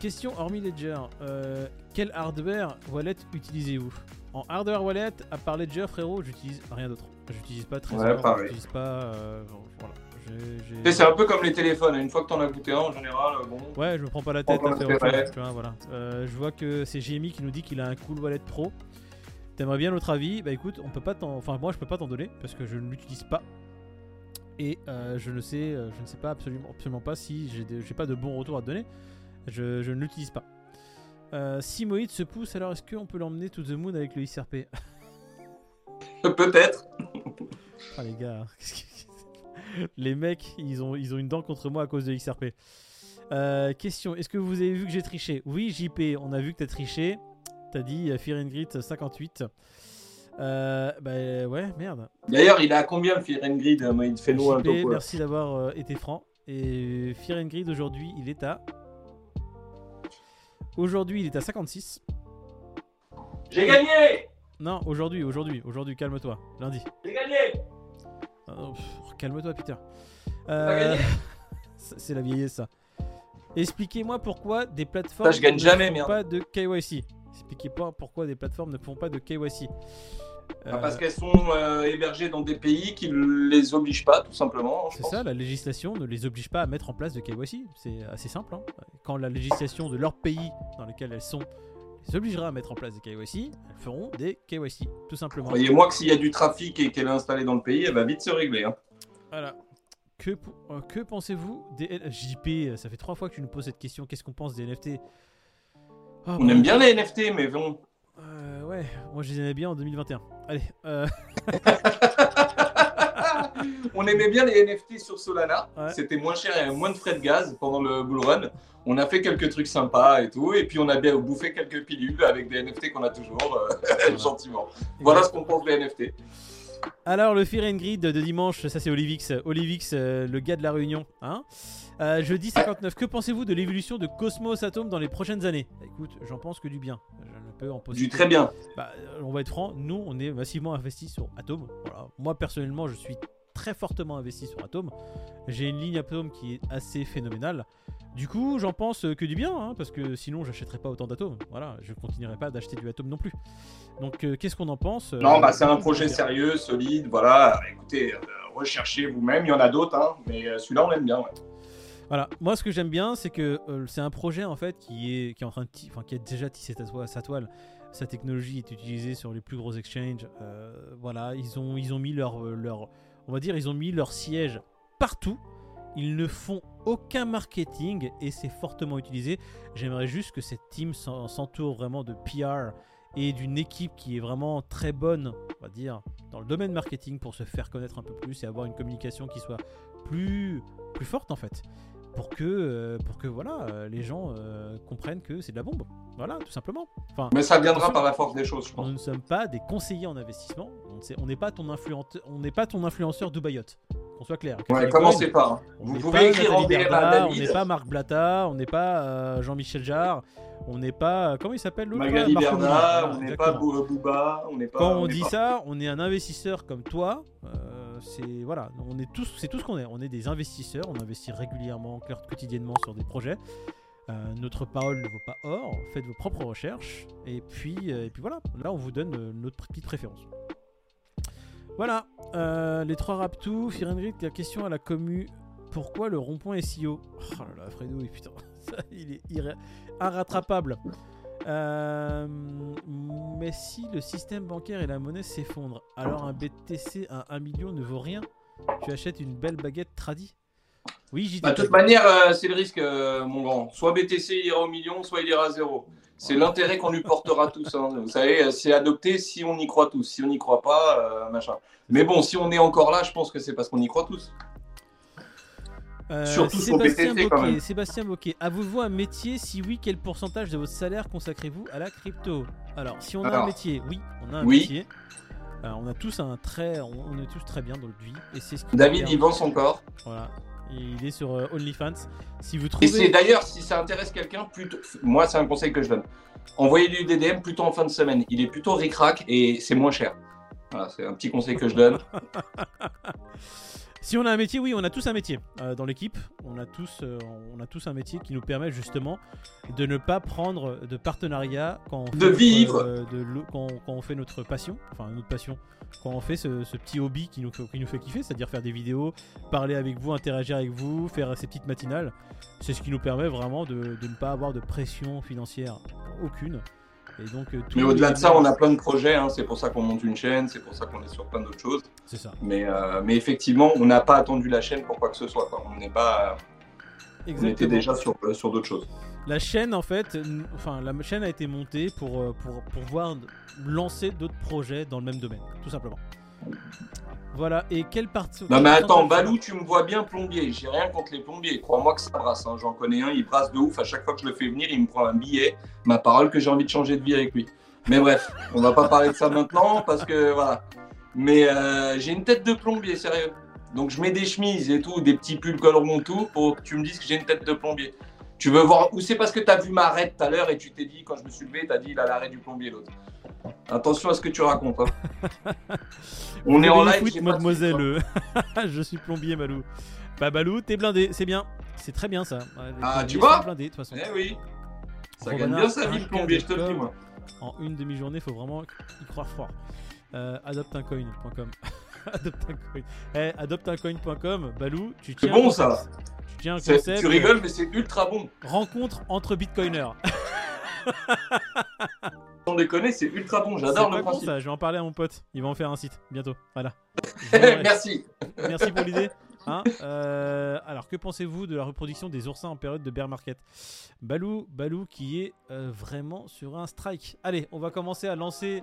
question hormis Ledger, euh, quel hardware wallet utilisez-vous? En hardware wallet, à part Ledger, frérot, j'utilise rien d'autre. J'utilise pas Trezor, Ouais, pareil. j'utilise pas. euh, voilà. C'est un peu comme les téléphones. Une fois que tu en as goûté un, en général, bon. Ouais, je me prends pas la tête à faire la autre tête, chose, tu vois, voilà. Euh, je vois que c'est GMI qui nous dit qu'il a un cool wallet pro. T'aimerais bien notre avis? Bah écoute, on peut pas t'en... Enfin, moi je peux pas t'en donner parce que je ne l'utilise pas. Et euh, je ne sais, euh, je ne sais pas absolument, absolument pas si j'ai, pas de bons retours à te donner. Je, je ne l'utilise pas. Euh, si Moïd se pousse, alors est-ce qu'on peut l'emmener to the moon avec le XRP [LAUGHS] Peut-être. Ah les gars, que- les mecs, ils ont, ils ont une dent contre moi à cause de XRP. Euh, question, est-ce que vous avez vu que j'ai triché? Oui, JP, on a vu que t'as triché. T'as dit Fear and Grit 58. Euh, bah ouais, merde. D'ailleurs, il est à combien Fear and Grid euh, Il fait nous un topo. merci d'avoir euh, été franc. Et Fear and Grid aujourd'hui, il est à. Aujourd'hui, il est à 56. J'ai gagné Non, aujourd'hui, aujourd'hui, aujourd'hui, calme-toi. Lundi. J'ai gagné oh, calme-toi, Peter. Euh, [LAUGHS] C'est la vieillesse, ça. Expliquez-moi pourquoi des plateformes Ça, je gagne ne jamais, font merde. pas de KYC. Expliquez-moi pourquoi des plateformes ne font pas de KYC. Ah, Euh, Parce qu'elles sont euh, hébergées dans des pays qui ne les obligent pas, tout simplement. c'est ça, la législation ne les oblige pas à mettre en place de KYC. C'est assez simple. hein. Quand la législation de leur pays dans lequel elles sont les obligera à mettre en place des KYC, elles feront des KYC, tout simplement. Croyez-moi que s'il y a du trafic et qu'elle est installée dans le pays, elle va vite se régler. hein. Voilà. Que, euh, que pensez-vous des JP Ça fait trois fois que tu nous poses cette question. Qu'est-ce qu'on pense des NFT Ah, On bah, aime bien les NFT, mais bon. euh, ouais, moi je les aimais bien en 2021. Allez, euh, [LAUGHS] On aimait bien les NFT sur Solana. Ouais. C'était moins cher et moins de frais de gaz pendant le bull run. On a fait quelques trucs sympas et tout. Et puis on a bien bouffé quelques pilules avec des NFT qu'on a toujours, euh, [LAUGHS] gentiment. Voilà ce qu'on pense des NFT. Alors le Fear and Grid de dimanche, ça c'est Olivix, Olivix, euh, le gars de la Réunion. Hein Euh, jeudi 59, que pensez-vous de l'évolution de Cosmos Atom dans les prochaines années? Bah, Écoute, j'en pense que du bien. Je ne peux en poser. Du très bien. Bah, euh, on va être franc, nous on est massivement investi sur Atom. Voilà. Moi personnellement, je suis très fortement investi sur Atom. J'ai une ligne Atom qui est assez phénoménale. Du coup, j'en pense que du bien, hein, parce que sinon j'achèterais pas autant d'atomes. Voilà, je continuerai pas d'acheter du Atom non plus. Donc, euh, qu'est-ce qu'on en pense Non, Euh, bah, c'est un projet sérieux, solide. Voilà. Écoutez, euh, recherchez vous-même. Il y en a d'autres, hein, mais euh, celui-là, on l'aime bien. ouais. Voilà, moi ce que j'aime bien, c'est que euh, c'est un projet en fait qui est, qui est en train de, enfin qui a déjà tissé sa, toile- sa toile. Sa technologie est utilisée sur les plus gros exchanges. Euh, voilà, ils ont, ils ont mis leur, euh, leur, on va dire, ils ont mis leur siège partout. Ils ne font aucun marketing et c'est fortement utilisé. J'aimerais juste que cette team s'en- s'entoure vraiment de PR et d'une équipe qui est vraiment très bonne, on va dire, dans le domaine marketing pour se faire connaître un peu plus et avoir une communication qui soit plus, plus forte en fait. Pour que, euh, pour que voilà, euh, les gens euh, comprennent que c'est de la bombe. Voilà, tout simplement. Enfin, Mais ça viendra par la force des choses, je pense. nous ne sommes pas des conseillers en investissement. On n'est pas ton on pas ton influenceur Dubaïot. Qu'on soit clair. Ouais, commencez Cohen, pas. hein. on Vous n'est pouvez pas écrire en Nathalie DM à Berda, On n'est pas Marc Blatta, on n'est pas euh, Jean-Michel Jarre, on n'est pas. Comment il s'appelle l'autre Magali Berda, voilà, on n'est pas exactement. Bou- Booba, on n'est pas. Quand on, dit pas- ça, on est un investisseur comme toi. euh, c'est voilà, on est tous, c'est tout ce qu'on est. On est des investisseurs. On investit régulièrement, quotidiennement sur des projets. Euh, notre parole ne vaut pas or. Faites vos propres recherches. Et puis, euh, et puis voilà. Là, on vous donne euh, notre petite préférence. Voilà. euh, les trois raptous. Firenrit, la question à la commu. Pourquoi le rond-point SEO Oh là là, Fredo, putain, [LAUGHS] ça, il est irrattrapable. Euh, mais si le système bancaire et la monnaie s'effondrent, alors un BTC à 1 million ne vaut rien? Tu achètes une belle baguette tradie? Oui, j'y Bah, De toute manière, euh, c'est le risque, euh, mon grand. Soit BTC ira au million, soit il ira à zéro. C'est l'intérêt qu'on lui portera tous. hein. Vous savez, euh, c'est adopté si on y croit tous. Si on n'y croit pas, euh, machin. Mais bon, si on est encore là, je pense que c'est parce qu'on y croit tous. Surtout sur Sébastien BTC, même. Sébastien Bocquet, avez-vous un métier? Si oui, quel pourcentage de votre salaire consacrez-vous à la crypto? Alors, si on a un métier, oui, on a un Oui. métier. On a tous un très, on, on est tous très bien dans notre vie et c'est ce qui David, il vend son corps. Voilà. Il est sur euh, OnlyFans. Si vous Et trouvez. c'est d'ailleurs, si ça intéresse quelqu'un, plutôt... moi, c'est un conseil que je donne. Envoyez du DDM plutôt en fin de semaine. Il est plutôt ric-rac et c'est moins cher. Voilà, c'est un petit conseil que je donne. [LAUGHS] Si on a un métier, oui, on a tous un métier euh, dans l'équipe. On a tous, euh, on a tous un métier qui nous permet justement de ne pas prendre de partenariat quand on fait De notre, vivre. euh, de quand, quand on fait notre passion, enfin notre passion, quand on fait ce, ce petit hobby qui nous, fait- qui nous fait kiffer, c'est-à-dire faire des vidéos, parler avec vous, interagir avec vous, faire ces petites matinales. C'est ce qui nous permet vraiment de, de ne pas avoir de pression financière aucune. Et donc, euh, Mais au-delà de ça, on a plein de projets. hein. C'est pour ça qu'on monte une chaîne. C'est pour ça qu'on est sur plein d'autres choses. C'est ça. Mais, euh, mais effectivement, on n'a pas attendu la chaîne pour quoi que ce soit. quoi. On n'est pas, on était Exactement. déjà sur, euh, sur d'autres choses. La chaîne, en fait, enfin, la chaîne a été montée pour, pour, pour pouvoir lancer d'autres projets dans le même domaine, tout simplement. Voilà, et quelle partie. Non mais attends, Balou, tu me vois bien plombier. J'ai rien contre les plombiers. Crois-moi que ça brasse. hein. J'en connais un, il brasse de ouf. À chaque fois que je le fais venir, il me prend un billet. Ma parole que j'ai envie de changer de vie avec lui. Mais bref, on va pas parler de ça maintenant parce que voilà. Mais euh, j'ai une tête de plombier, sérieux. Donc je mets des chemises et tout, des petits pulls colorants tout pour que tu me dises que j'ai une tête de plombier. Tu veux voir ou c'est parce que tu as vu ma raide tout à l'heure et tu t'es dit quand je me suis levé, tu as dit il a l'arrêt du plombier l'autre. Attention à ce que tu racontes. hein. [LAUGHS] On est en live, foot, pas mademoiselle. hein. [LAUGHS] Je suis plombier, Balou. Bah, Balou, t'es blindé, c'est bien. C'est très bien ça. Ouais, Ah, tu vois sont blindés, de toute façon. Eh oui. Ça gagne bien sa vie plombier, je te le dis moi. En une demi-journée, faut vraiment y croire fort. Euh, adopteuncoin.com. [LAUGHS] Adopteuncoin. Eh, adopteuncoin.com, Balou, tu C'est tiens bon, un ça. Tu tiens un C'est- concept. Tu rigoles, mais c'est ultra bon. Rencontre entre bitcoiners. [LAUGHS] Sans déconner, c'est ultra bon. J'adore pas le con principe. ça, je vais en parler à mon pote. Il va en faire un site bientôt. Voilà. [LAUGHS] Merci. Merci pour l'idée. Hein Euh, alors, que pensez-vous de la reproduction des oursins en période de bear market? Balou, Balou qui est euh, vraiment sur un strike. Allez, on va commencer à lancer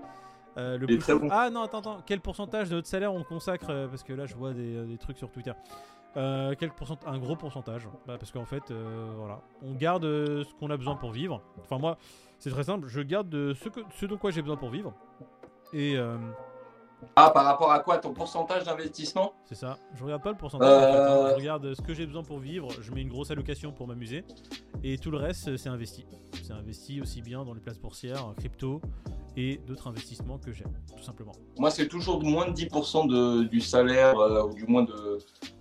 euh, le bon. Ah non, attends, attends. Quel pourcentage de notre salaire on consacre Parce que là, je vois des, des trucs sur Twitter. Euh, quel pourcent- Un gros pourcentage. Bah, parce qu'en fait, euh, voilà, on garde euh, ce qu'on a besoin pour vivre. Enfin, moi, c'est très simple. Je garde ce, que, dont quoi j'ai besoin pour vivre. Et Ah, par rapport à quoi Ton pourcentage d'investissement? C'est ça. Je regarde pas le pourcentage. en fait, hein. Euh. Je regarde ce que j'ai besoin pour vivre. Je mets une grosse allocation pour m'amuser. Et tout le reste, c'est investi. C'est investi aussi bien dans les places boursières, crypto et d'autres investissements que j'aime, tout simplement. Moi, c'est toujours moins de 10% de, du salaire, euh, ou du moins de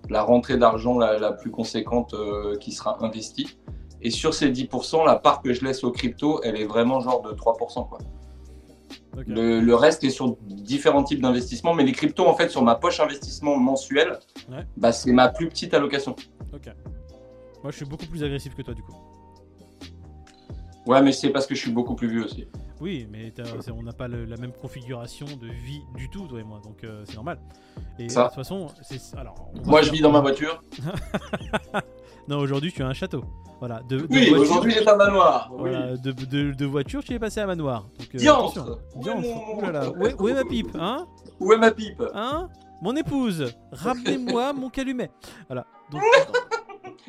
la rentrée d'argent la, la plus conséquente euh, qui sera investie. Et sur ces 10%, la part que je laisse aux crypto, elle est vraiment genre de 3%. Quoi. Le, le reste est sur différents types d'investissements, mais les cryptos, en fait, sur ma poche investissement mensuel, Ouais. bah, c'est ma plus petite allocation. Ok. Moi, je suis beaucoup plus agressif que toi, du coup. Ouais, mais c'est parce que je suis beaucoup plus vieux aussi. Oui, mais on n'a pas le- la même configuration de vie du tout, toi et moi, donc euh, c'est normal. Et Ça. de toute façon. Alors. Moi, je vis dans ma voiture. [LAUGHS] Non, aujourd'hui, tu as un château. Voilà. De, de Oui, aujourd'hui, j'ai un manoir. Oui. De, de, de voiture, tu es passé à manoir. Donc, euh, Diantre attention. Où est Diantre. mon- Ouh là là. Où est, où est ma pipe Hein? Où est ma pipe? Hein? Mon épouse Ramenez-moi mon calumet. Voilà. Donc, [LAUGHS]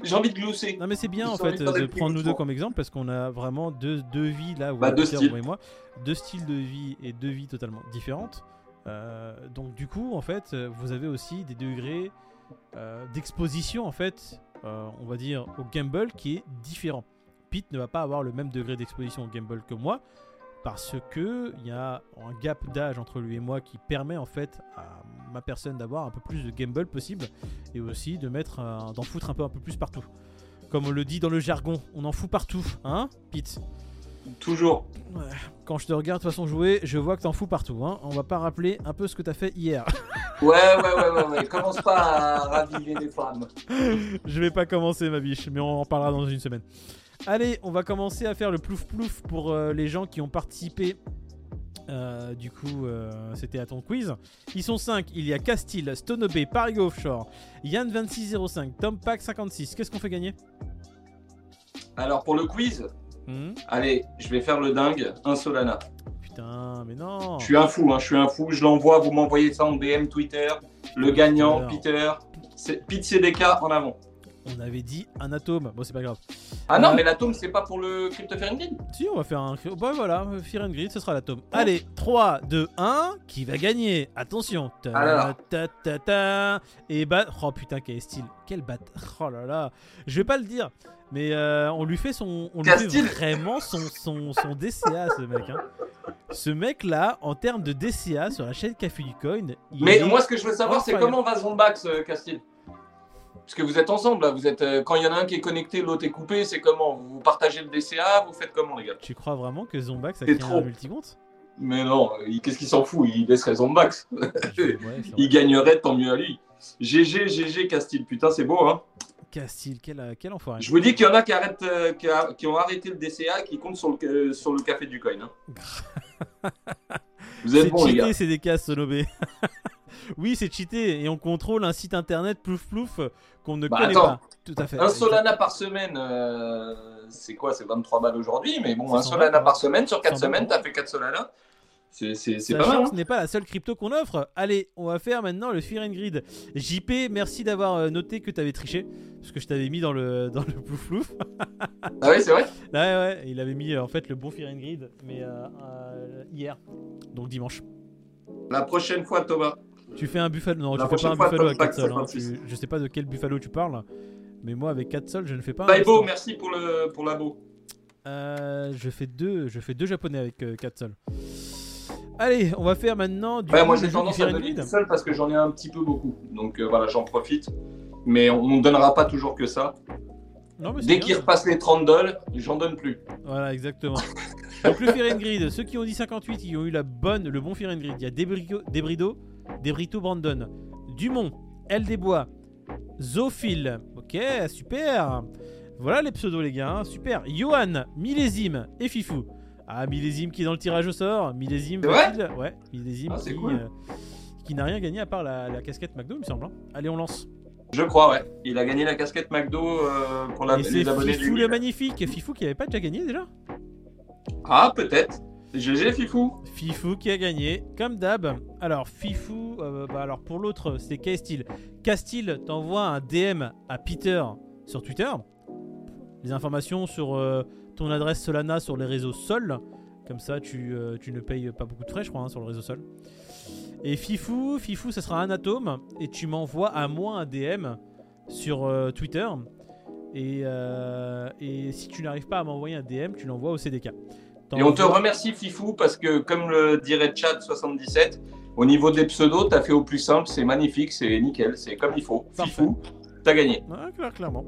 J'ai envie de glousser. non mais c'est bien en fait de prendre nous deux comme exemple parce qu'on a vraiment deux, deux vies là, où Bah, deux styles. vous et moi, deux styles de vie et deux vies totalement différentes. Euh, donc du coup en fait euh, vous avez aussi des degrés euh, d'exposition en fait euh, on va dire au Gamble qui est différent. Pete ne va pas avoir le même degré d'exposition au Gamble que moi parce que il y a un gap d'âge entre lui et moi qui permet en fait à ma personne d'avoir un peu plus de Gamble possible et aussi de mettre un- d'en foutre un peu un peu plus partout. Comme on le dit dans le jargon, on en fout partout, hein, Pete? Toujours. Quand je te regarde de façon jouer, je vois que t'en fous partout, hein. On va pas rappeler un peu ce que t'as fait hier. [LAUGHS] Ouais, ouais, ouais, ouais, ouais. Commence pas à raviver les femmes. [LAUGHS] je vais pas commencer ma biche, mais on en parlera dans une semaine. Allez, on va commencer à faire le plouf plouf pour euh, les gens qui ont participé. Euh, du coup, euh, c'était à ton quiz. Ils sont 5. Il y a Castile, Stonobé, Parigo Offshore, Yann2605, Tompack56. Qu'est-ce qu'on fait gagner? Alors, pour le quiz, Hmm? allez, je vais faire le dingue. Un Solana. Putain, mais non Je suis un fou, hein, je suis un fou. Je l'envoie, vous m'envoyez ça en DM Twitter. Le gagnant, Alors. Peter. C'est Pete CDK en avant. On avait dit un atome. Bon, c'est pas grave. Ah non, Euh, mais l'atome, c'est pas pour le cryptophérenine Si, on va faire un. Bah voilà, Fear and Greed, ce sera l'atome. Allez, 3, 2, 1. Qui va gagner Attention. Ta, ta, ta, ta. Et bah. Oh putain, quel style. Quel bat. Oh là là. Je vais pas le dire. Mais euh, on lui fait son. On lui fait vraiment son, son, son DCA, ce mec. Hein. Ce mec là, en termes de DCA sur la chaîne Café du Coin. il Mais est- moi, ce que je veux savoir, c'est comment va Zombax, euh, Castile Parce que vous êtes ensemble, là. Vous êtes, euh, quand il y en a un qui est connecté, l'autre est coupé, c'est comment? Vous partagez le DCA Vous faites comment, les gars? Tu crois vraiment que Zombax a créé trop. un multicompte Mais non, euh, qu'est-ce qu'il s'en fout? Il laisserait Zombax. Ouais. [LAUGHS] Il gagnerait, tant mieux à lui. GG, GG, Castile. Putain, c'est beau, hein Castile, quel, quel enfoiré. Je vous dis qu'il y en a qui, arrêtent, euh, qui, a- qui ont arrêté le DCA, qui comptent sur le, euh, sur le café du coin. hein. [LAUGHS] Vous êtes C'est bons, les gars. cheaté, c'est des cases Sonobé. [LAUGHS] oui, c'est cheaté et on contrôle un site internet plouf plouf qu'on ne Bah, connaît attends. pas. Tout à fait. Un Solana par semaine, euh, c'est quoi? C'est 23 balles aujourd'hui, mais bon, un 120, Solana par semaine, sur 4 120, semaines, t'as fait 4 Solana. C'est pas mal. hein. ce n'est pas la seule crypto qu'on offre. Allez, on va faire maintenant le Fear and Grid. JP, merci d'avoir euh, noté que tu avais triché. Parce que je t'avais mis dans le, [LAUGHS] dans le plouf plouf. Ah oui, c'est vrai [LAUGHS] Ouais, ouais, il avait mis euh, en fait le bon Fear and Grid, mais euh, euh, hier. Donc dimanche. La prochaine fois, Thomas. Tu fais un buffalo. Non, tu fais pas un buffalo à Tom 4 sols. hein. Pack 56. Tu- Je sais pas de quel buffalo tu parles. Mais moi, avec 4 sols, je ne fais pas instant. merci pour, le, pour l'abo. Euh, je fais deux, je fais deux japonais avec 4 sols. Allez, on va faire maintenant du Ouais, moi j'ai tendance à donner parce que j'en ai un petit peu beaucoup. Donc euh, voilà, j'en profite. Mais on ne donnera pas toujours que ça. Non, mais c'est Dès qu'il repasse les 30 dollars, j'en donne plus. Voilà, exactement. Donc le Fear and Greed, ceux qui ont dit 58, ils ont eu la bonne, le bon Fear and Greed. Il y a Debrico, Debrido, Debrito Brandon, Dumont, L Desbois, Zophile. Ok, super. Voilà les pseudos les gars, hein, super. Johan, Millésime et Fifou. Ah, Millésime qui est dans le tirage au sort. Millésime, va-t-il Ouais, Millésime Ah, qui, cool. euh, qui n'a rien gagné à part la, la casquette McDo, il me semble. hein. Allez, on lance. Je crois, ouais. Il a gagné la casquette McDo euh, pour la, et les abonnés Fifou du le magnifique. Fifou qui avait pas déjà gagné déjà? Ah, peut-être. GG, Fifou. Fifou qui a gagné, comme d'hab. Alors, Fifou, euh, bah alors pour l'autre, c'est Castil. Castil t'envoie un DM à Peter sur Twitter. Les informations sur euh, ton adresse Solana sur les réseaux Sol. Comme ça, tu, euh, tu ne payes pas beaucoup de frais, je crois, hein, sur le réseau Sol. Et Fifou, Fifou, ça sera un atome. Et tu m'envoies à moi un DM sur Twitter. Et, et si tu n'arrives pas à m'envoyer un DM, tu l'envoies au CDK. Et on te remercie, Fifou, parce que comme le dirait Chad77, au niveau des pseudos, t'as fait au plus simple, c'est magnifique, c'est nickel, c'est comme il faut. Parfait. Fifou, t'as gagné. Ouais, clair- clairement.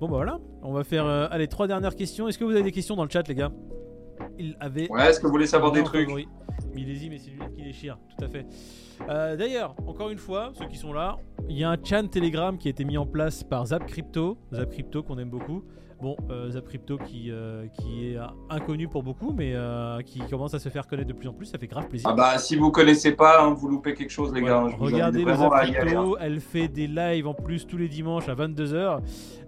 Bon bah voilà, on va faire euh, allez trois dernières questions. Est-ce que vous avez des questions dans le chat les gars? Il avait Ouais, est-ce que vous voulez savoir des trucs? favori. Millésime et c'est lui qui déchire, tout à fait. Euh, D'ailleurs, encore une fois, ceux qui sont là, Il y a un chan Telegram qui a été mis en place par Zap Crypto, Zap Crypto qu'on aime beaucoup. Bon, euh, Zap Crypto qui, euh, qui est inconnu pour beaucoup, mais euh, qui commence à se faire connaître de plus en plus, ça fait grave plaisir. Ah bah si vous connaissez pas, hein, vous loupez quelque chose les gars. Je vous Regardez invite le vraiment Zap à y aller, hein. Crypto, elle fait des lives en plus tous les dimanches à 22h.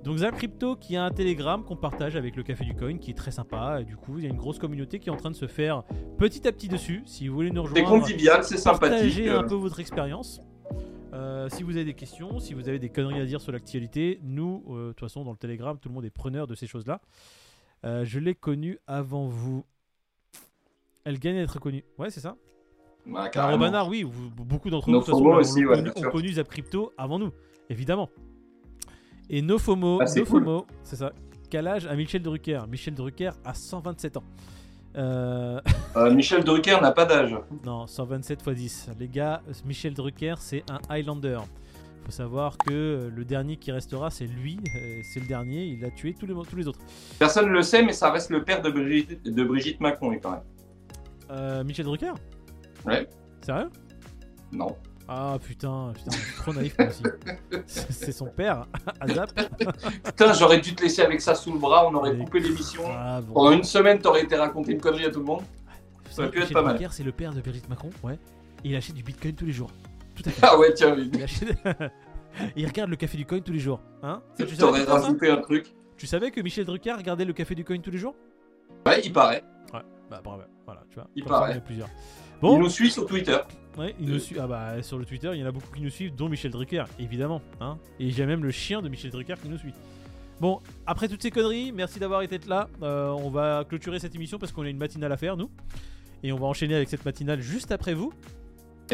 Donc Zap Crypto qui a un Telegram qu'on partage avec le Café du Coin qui est très sympa. Et du coup, il y a une grosse communauté qui est en train de se faire petit à petit dessus. Si vous voulez nous C'est rejoindre, convivial, c'est sympathique. partagez un euh. peu votre expérience. Euh, si vous avez des questions, si vous avez des conneries à dire sur l'actualité, nous, euh, de toute façon, dans le Telegram, tout le monde est preneur de ces choses-là. Euh, je l'ai connue avant vous. Elle gagne à être connue. Ouais, c'est ça. Alors, carrément. Robanard, oui, vous- beaucoup d'entre ont- aussi, ouais, ont connu Zap Crypto avant nous, évidemment. Et No FOMO, Ah, c'est No cool. Ça. Quel âge a Michel Drucker? Michel Drucker a 127 ans. Euh, Euh, Michel Drucker n'a pas d'âge. [LAUGHS] non, 127 x 10. Les gars, Michel Drucker, c'est un Highlander. Faut savoir que le dernier qui restera, c'est lui. C'est le dernier. Il a tué tous les, tous les autres. Personne ne le sait, mais ça reste le père de Brigitte, de Brigitte Macron, il paraît. Euh, Michel Drucker? Ouais. Sérieux? Non. Ah putain, putain, je suis trop naïf moi aussi. C'est son père, Azap. Putain, j'aurais dû te laisser avec ça sous le bras, on aurait coupé l'émission. Ah, bon. Pendant une semaine, t'aurais été raconter une connerie à tout le monde. Ça aurait pu être pas mal. C'est le père de Brigitte Macron, ouais. Et il achète du bitcoin tous les jours. Tout à fait. [LAUGHS] Ah ouais, tiens, oui. Il, achète- [LAUGHS] il regarde le café du coin tous les jours. Hein Ça, tu, savais T'aurais pourquoi, ça rajouté un truc. tu savais que Michel Drucker regardait le café du coin tous les jours? Ouais, il paraît. Bah bravo, voilà, tu vois. Il ça, paraît. plusieurs. Il Bon, nous suit sur Twitter. Ouais, il nous suit. Ah bah sur le Twitter, il y en a beaucoup qui nous suivent, dont Michel Drucker, évidemment. Hein Et j'ai même le chien de Michel Drucker qui nous suit. Bon, après toutes ces conneries, merci d'avoir été là. Euh, on va clôturer cette émission parce qu'on a une matinale à faire, nous. Et on va enchaîner avec cette matinale juste après vous.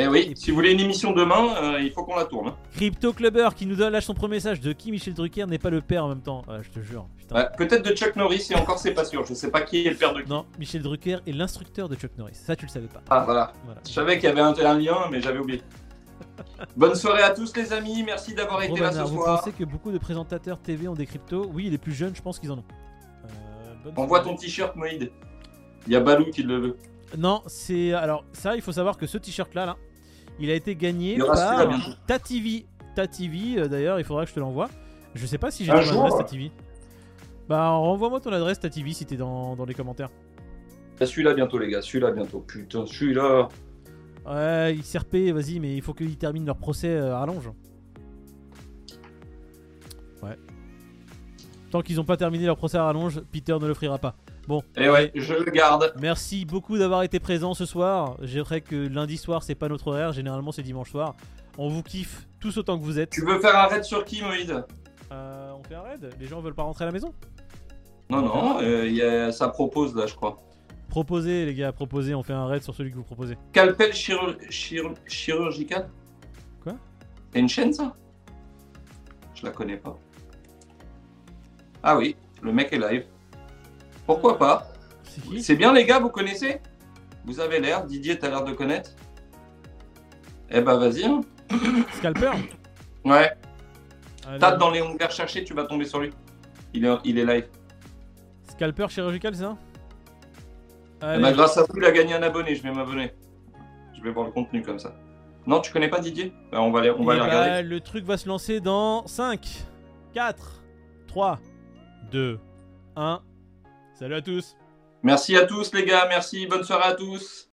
Eh oui, si vous voulez une émission demain, euh, il faut qu'on la tourne. hein. Crypto Clubber qui nous lâche son premier message de qui Michel Drucker n'est pas le père en même temps. Ah, je te jure. Ouais, Peut-être de Chuck Norris, et encore, c'est pas sûr. Je sais pas qui est le père de qui. Non, Michel Drucker est l'instructeur de Chuck Norris. Ça, tu le savais pas. Ah, voilà. Voilà. Je savais qu'il y avait un, un lien, mais j'avais oublié. [LAUGHS] Bonne soirée à tous, les amis. Merci d'avoir été là ce vous soir. pensez que beaucoup de présentateurs TV ont des cryptos? Oui, les plus jeunes, je pense qu'ils en ont. Euh, ton t-shirt, Moïd. Il y a Balou qui le veut. Non, c'est. Alors, ça, il faut savoir que ce t-shirt là, là, il a été gagné Il par. Tativi. Tativi, euh, d'ailleurs, il faudra que je te l'envoie. Je sais pas si j'ai ton adresse Tativi. Bah, renvoie-moi ton adresse Tativi si t'es dans, dans les commentaires. Il a celui-là bientôt, les gars. Celui-là bientôt. Putain, celui-là. Ouais, XRP, vas-y, mais il faut qu'ils terminent leur procès euh, à rallonge. Ouais. Tant qu'ils n'ont pas terminé leur procès à rallonge, Peter ne l'offrira pas. Bon, Eh ouais, je le garde. merci beaucoup d'avoir été présent ce soir. J'aimerais que lundi soir, c'est pas notre horaire, généralement c'est dimanche soir. On vous kiffe tous autant que vous êtes. Tu veux faire un raid sur qui, Moïd Euh, on fait un raid Les gens veulent pas rentrer à la maison? Non, non, euh, il y a... ça propose là, je crois. Proposez, les gars, proposez, on fait un raid sur celui que vous proposez. Calpel chirur- chirur- chirurgical Quoi? C'est une chaîne, ça? Je la connais pas. Ah oui, le mec est live. Pourquoi pas C'est bien, les gars, vous connaissez Vous avez l'air, Didier, t'as l'air de connaître Eh bah, vas-y. hein. Scalper Ouais, Allez. tape dans les onglets recherchés, tu vas tomber sur lui. Il est, il est live. Scalper chirurgical, c'est ça Eh bah, grâce à vous, il a gagné un abonné, je vais m'abonner. Je vais voir le contenu comme ça. Non, tu connais pas Didier? Bah, On va les, on va Et les bah, regarder. le truc va se lancer dans 5, 4, 3, 2, 1. Salut à tous Merci à tous, les gars. Merci. Bonne soirée à tous.